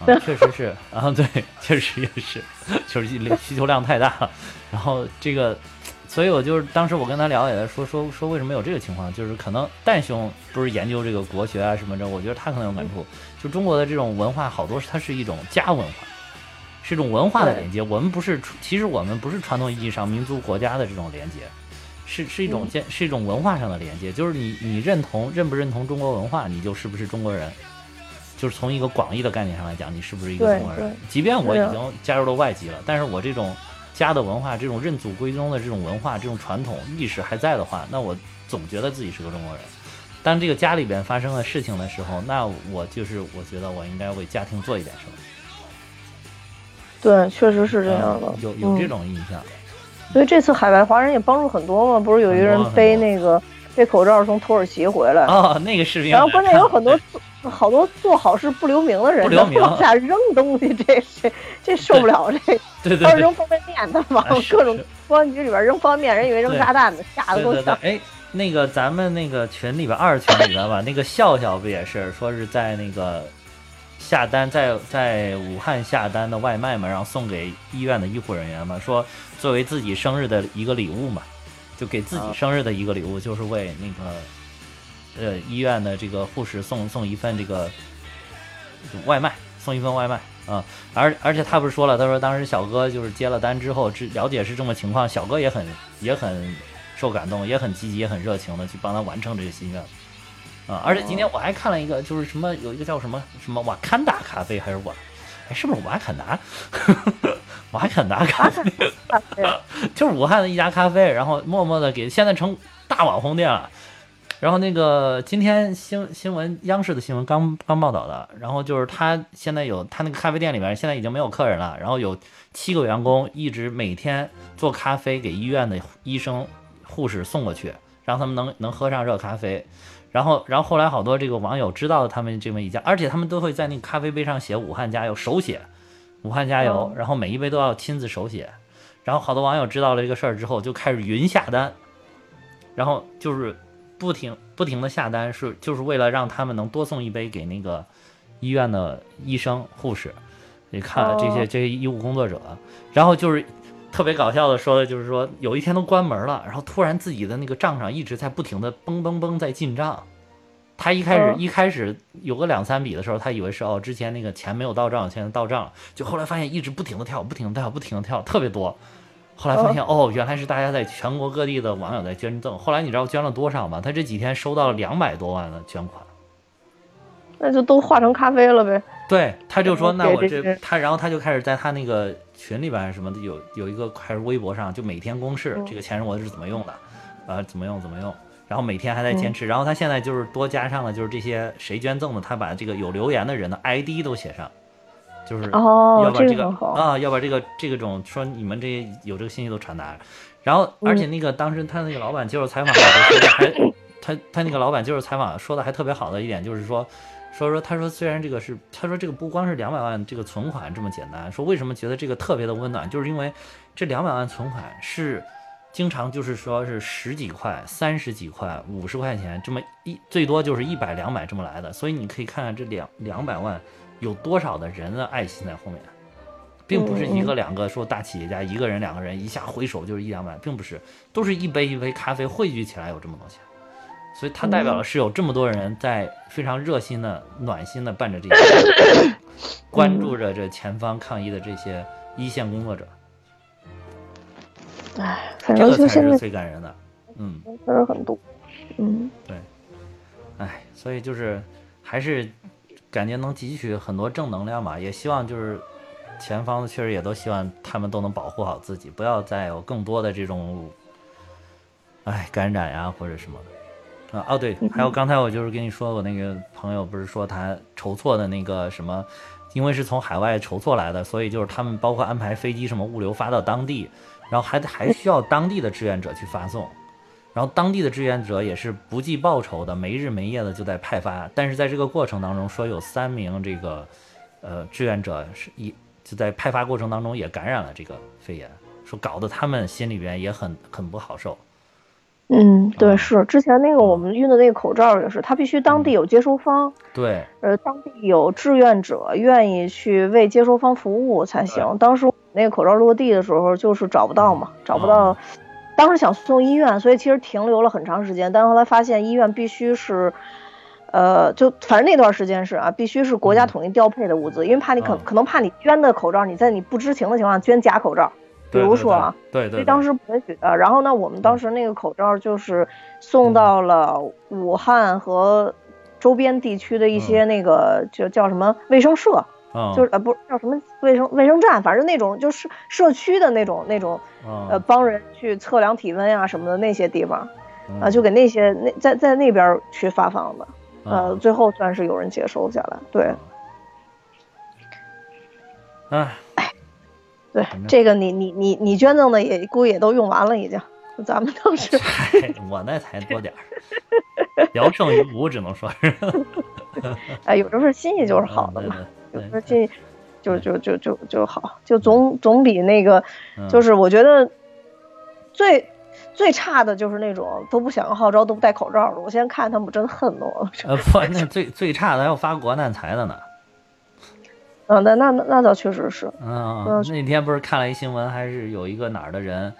啊，确实是，啊对，确实也是，就是需求量太大。了，然后这个，所以我就是当时我跟他聊也在说说说为什么有这个情况，就是可能蛋兄不是研究这个国学啊什么的，我觉得他可能有感触，就中国的这种文化好多它是一种家文化。是一种文化的连接，我们不是，其实我们不是传统意义上民族国家的这种连接，是是一种建是一种文化上的连接，就是你你认同认不认同中国文化，你就是不是中国人，就是从一个广义的概念上来讲，你是不是一个中国人？即便我已经加入了外籍了，但是我这种家的文化、这种认祖归宗的这种文化、这种传统意识还在的话，那我总觉得自己是个中国人。当这个家里边发生了事情的时候，那我就是我觉得我应该为家庭做一点什么，对，确实是这样的嗯，有有这嗯种印象。所以这次海外华人也帮助很多嘛，不是有一个人背那个背口罩从土耳其回来，哦，那个视频，然后关键有很多做好多做好事不留名的人，不留名。往下扔东西，这这这 受不了，这对对对。他是扔方便面的，往各种公安局里边扔方便面，人以为扔炸弹呢，吓得够呛。，哎，那个咱们那个群里边二群里边吧，那个笑笑不也是说是在那个下单在在武汉下单的外卖嘛，然后送给医院的医护人员嘛，说作为自己生日的一个礼物嘛，就给自己啊生日的一个礼物，就是为那个呃医院的这个护士送送一份这个外卖，送一份外卖。啊、而而且他不是说了，他说当时小哥就是接了单之后，知了解是这么情况，小哥也很也很受感动，也很积极，也很热情的去帮他完成这个心愿。啊！而且今天我还看了一个，就是什么有一个叫什么什么瓦坎达咖啡还是瓦，哎，是不是瓦坎达？瓦坎达咖啡，就是武汉的一家咖啡，然后默默的给现在成大网红店了。然后那个今天新新闻央视的新闻刚刚报道的，然后就是他现在有他那个咖啡店里面现在已经没有客人了，然后有七个员工一直每天做咖啡给医院的医生护士送过去，让他们能能喝上热咖啡。然后然后后来好多这个网友知道他们这么一家，而且他们都会在那个咖啡杯上写武汉加油手写，武汉加油，然后每一杯都要亲自手写。然后好多网友知道了这个事儿之后就开始云下单，然后就是。不停不停的下单是就是为了让他们能多送一杯给那个医院的医生护士，你看这些这些医务工作者，然后就是特别搞笑的说的就是说有一天都关门了，然后突然自己的那个账上一直在不停的嘣嘣嘣在进账，他一开始一开始有个两三笔的时候，他以为是哦之前那个钱没有到账，现在到账了，就后来发现一直不停的跳，不停的跳，不停的跳，特别多。后来发现哦，原来是大家在全国各地的网友在捐赠。后来你知道捐了多少吗？他这几天收到了两百多万的捐款，那就都化成咖啡了呗。对，他就说那我这他，然后他就开始在他那个群里边还是什么的有有一个还是微博上，就每天公示这个钱我是怎么用的，呃，怎么用怎么用，然后每天还在坚持。然后他现在就是多加上了就是这些谁捐赠的，他把这个有留言的人的 ID 都写上。就是哦要把这个这个啊，要把这个这个种说你们这些有这个信息都传达，然后而且那个当时他那个老板接受采访的时候还，他他那个老板接受采访说的还特别好的一点就是说，说说他说虽然这个是他说这个不光是两百万这个存款这么简单，说为什么觉得这个特别的温暖，就是因为这两百万存款是经常就是说是十几块、三十几块、五十块钱这么一最多就是一百两百这么来的，所以你可以看看这两两百万有多少的人的爱心在后面，并不是一个两个说大企业家一个人两个人一下挥手就是一两百，并不是，都是一杯一杯咖啡汇聚起来有这么多钱，所以它代表了是有这么多人在非常热心的、暖心的办着这些，关注着这前方抗疫的这些一线工作者，唉，反这个才是正就现在最感人的，嗯。确实很多。嗯，对哎，所以就是还是感觉能汲取很多正能量吧，也希望就是前方确实也都希望他们都能保护好自己，不要再有更多的这种哎感染呀或者什么的。啊哦对，还有刚才我就是跟你说，我那个朋友不是说他筹措的那个什么，因为是从海外筹措来的，所以就是他们包括安排飞机什么物流发到当地，然后还还需要当地的志愿者去发送。然后当地的志愿者也是不计报酬的，没日没夜的就在派发。但是在这个过程当中，说有三名这个呃志愿者是一就在派发过程当中也感染了这个肺炎，说搞得他们心里边也很很不好受。嗯，啊对，是之前那个我们运的那个口罩也是，它必须当地有接收方，对，呃，当地有志愿者愿意去为接收方服务才行。当时那个口罩落地的时候，就是找不到嘛，找不到。当时想送医院，所以其实停留了很长时间，但后来发现医院必须是，呃，就反正那段时间是啊，必须是国家统一调配的物资，因为怕你可、嗯可能怕你捐的口罩，你在你不知情的情况下捐假口罩，比如说啊，，对对对，所以当时不允许的。然后呢，我们当时那个口罩就是送到了武汉和周边地区的一些那个就叫什么卫生社，嗯。就是呃不是叫什么卫生卫生站，反正那种就是社区的那种那种嗯。呃帮人去测量体温呀、什么的那些地方嗯。啊，就给那些那在在那边去发放的，呃，嗯。最后算是有人接收下来。对。哎，对，这个你你你你捐赠的也估计也都用完了已经，咱们都是。我那才多点儿，聊胜于无，只能说是 哎，有这份心意就是好的嗯嘛，有这份心意就就就就就好，就总总比那个，就是我觉得最最差的就是那种都不响应号召都不戴口罩的，我现在看他们真恨得我。呃不，那最最差的还有发国难财的呢。嗯，那那那那倒确实是，嗯嗯，那天不是看了一新闻，还是有一个哪儿的人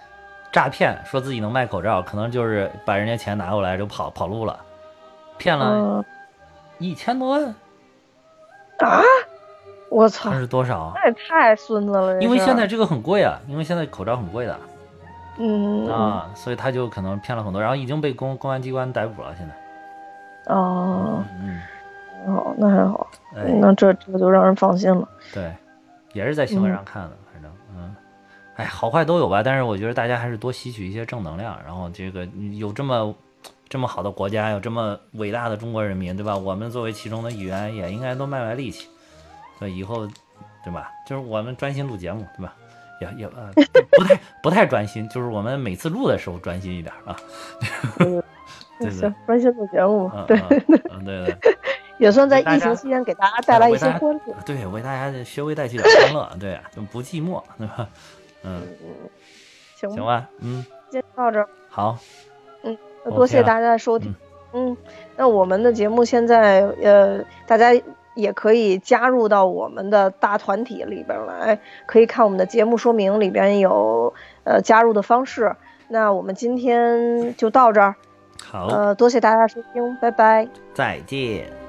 诈骗，说自己能卖口罩，可能就是把人家钱拿过来就跑跑路了，骗了嗯。一千多万，啊，我操那，是多少啊？那也太孙子了。因为现在这个很贵啊，因为现在口罩很贵的嗯嗯啊，所以他就可能骗了很多，然后已经被公公安机关逮捕了。现在，哦，嗯，很好，那还好，哎，那这这就让人放心了。对，也是在新闻上看的，反正嗯，哎，好坏都有吧。但是我觉得大家还是多吸取一些正能量，然后这个有这么这么好的国家，有这么伟大的中国人民，对吧？我们作为其中的一员，也应该多卖卖力气，对，以后对吧？就是我们专心录节目，对吧？也也呃不太不太专心，就是我们每次录的时候专心一点啊。对对行，专心录节目，对对。也算在疫情期间给大家带来一些欢乐。对，为大家稍微带去点欢乐，对啊，就不寂寞，对吧？嗯，行行吧，嗯，今天到这儿，好，那 OK 多谢大家的收听。嗯，那我们的节目现在呃，大家也可以加入到我们的大团体里边来，可以看我们的节目说明里边有呃加入的方式。那我们今天就到这儿，好，呃，多谢大家收听，拜拜。再见。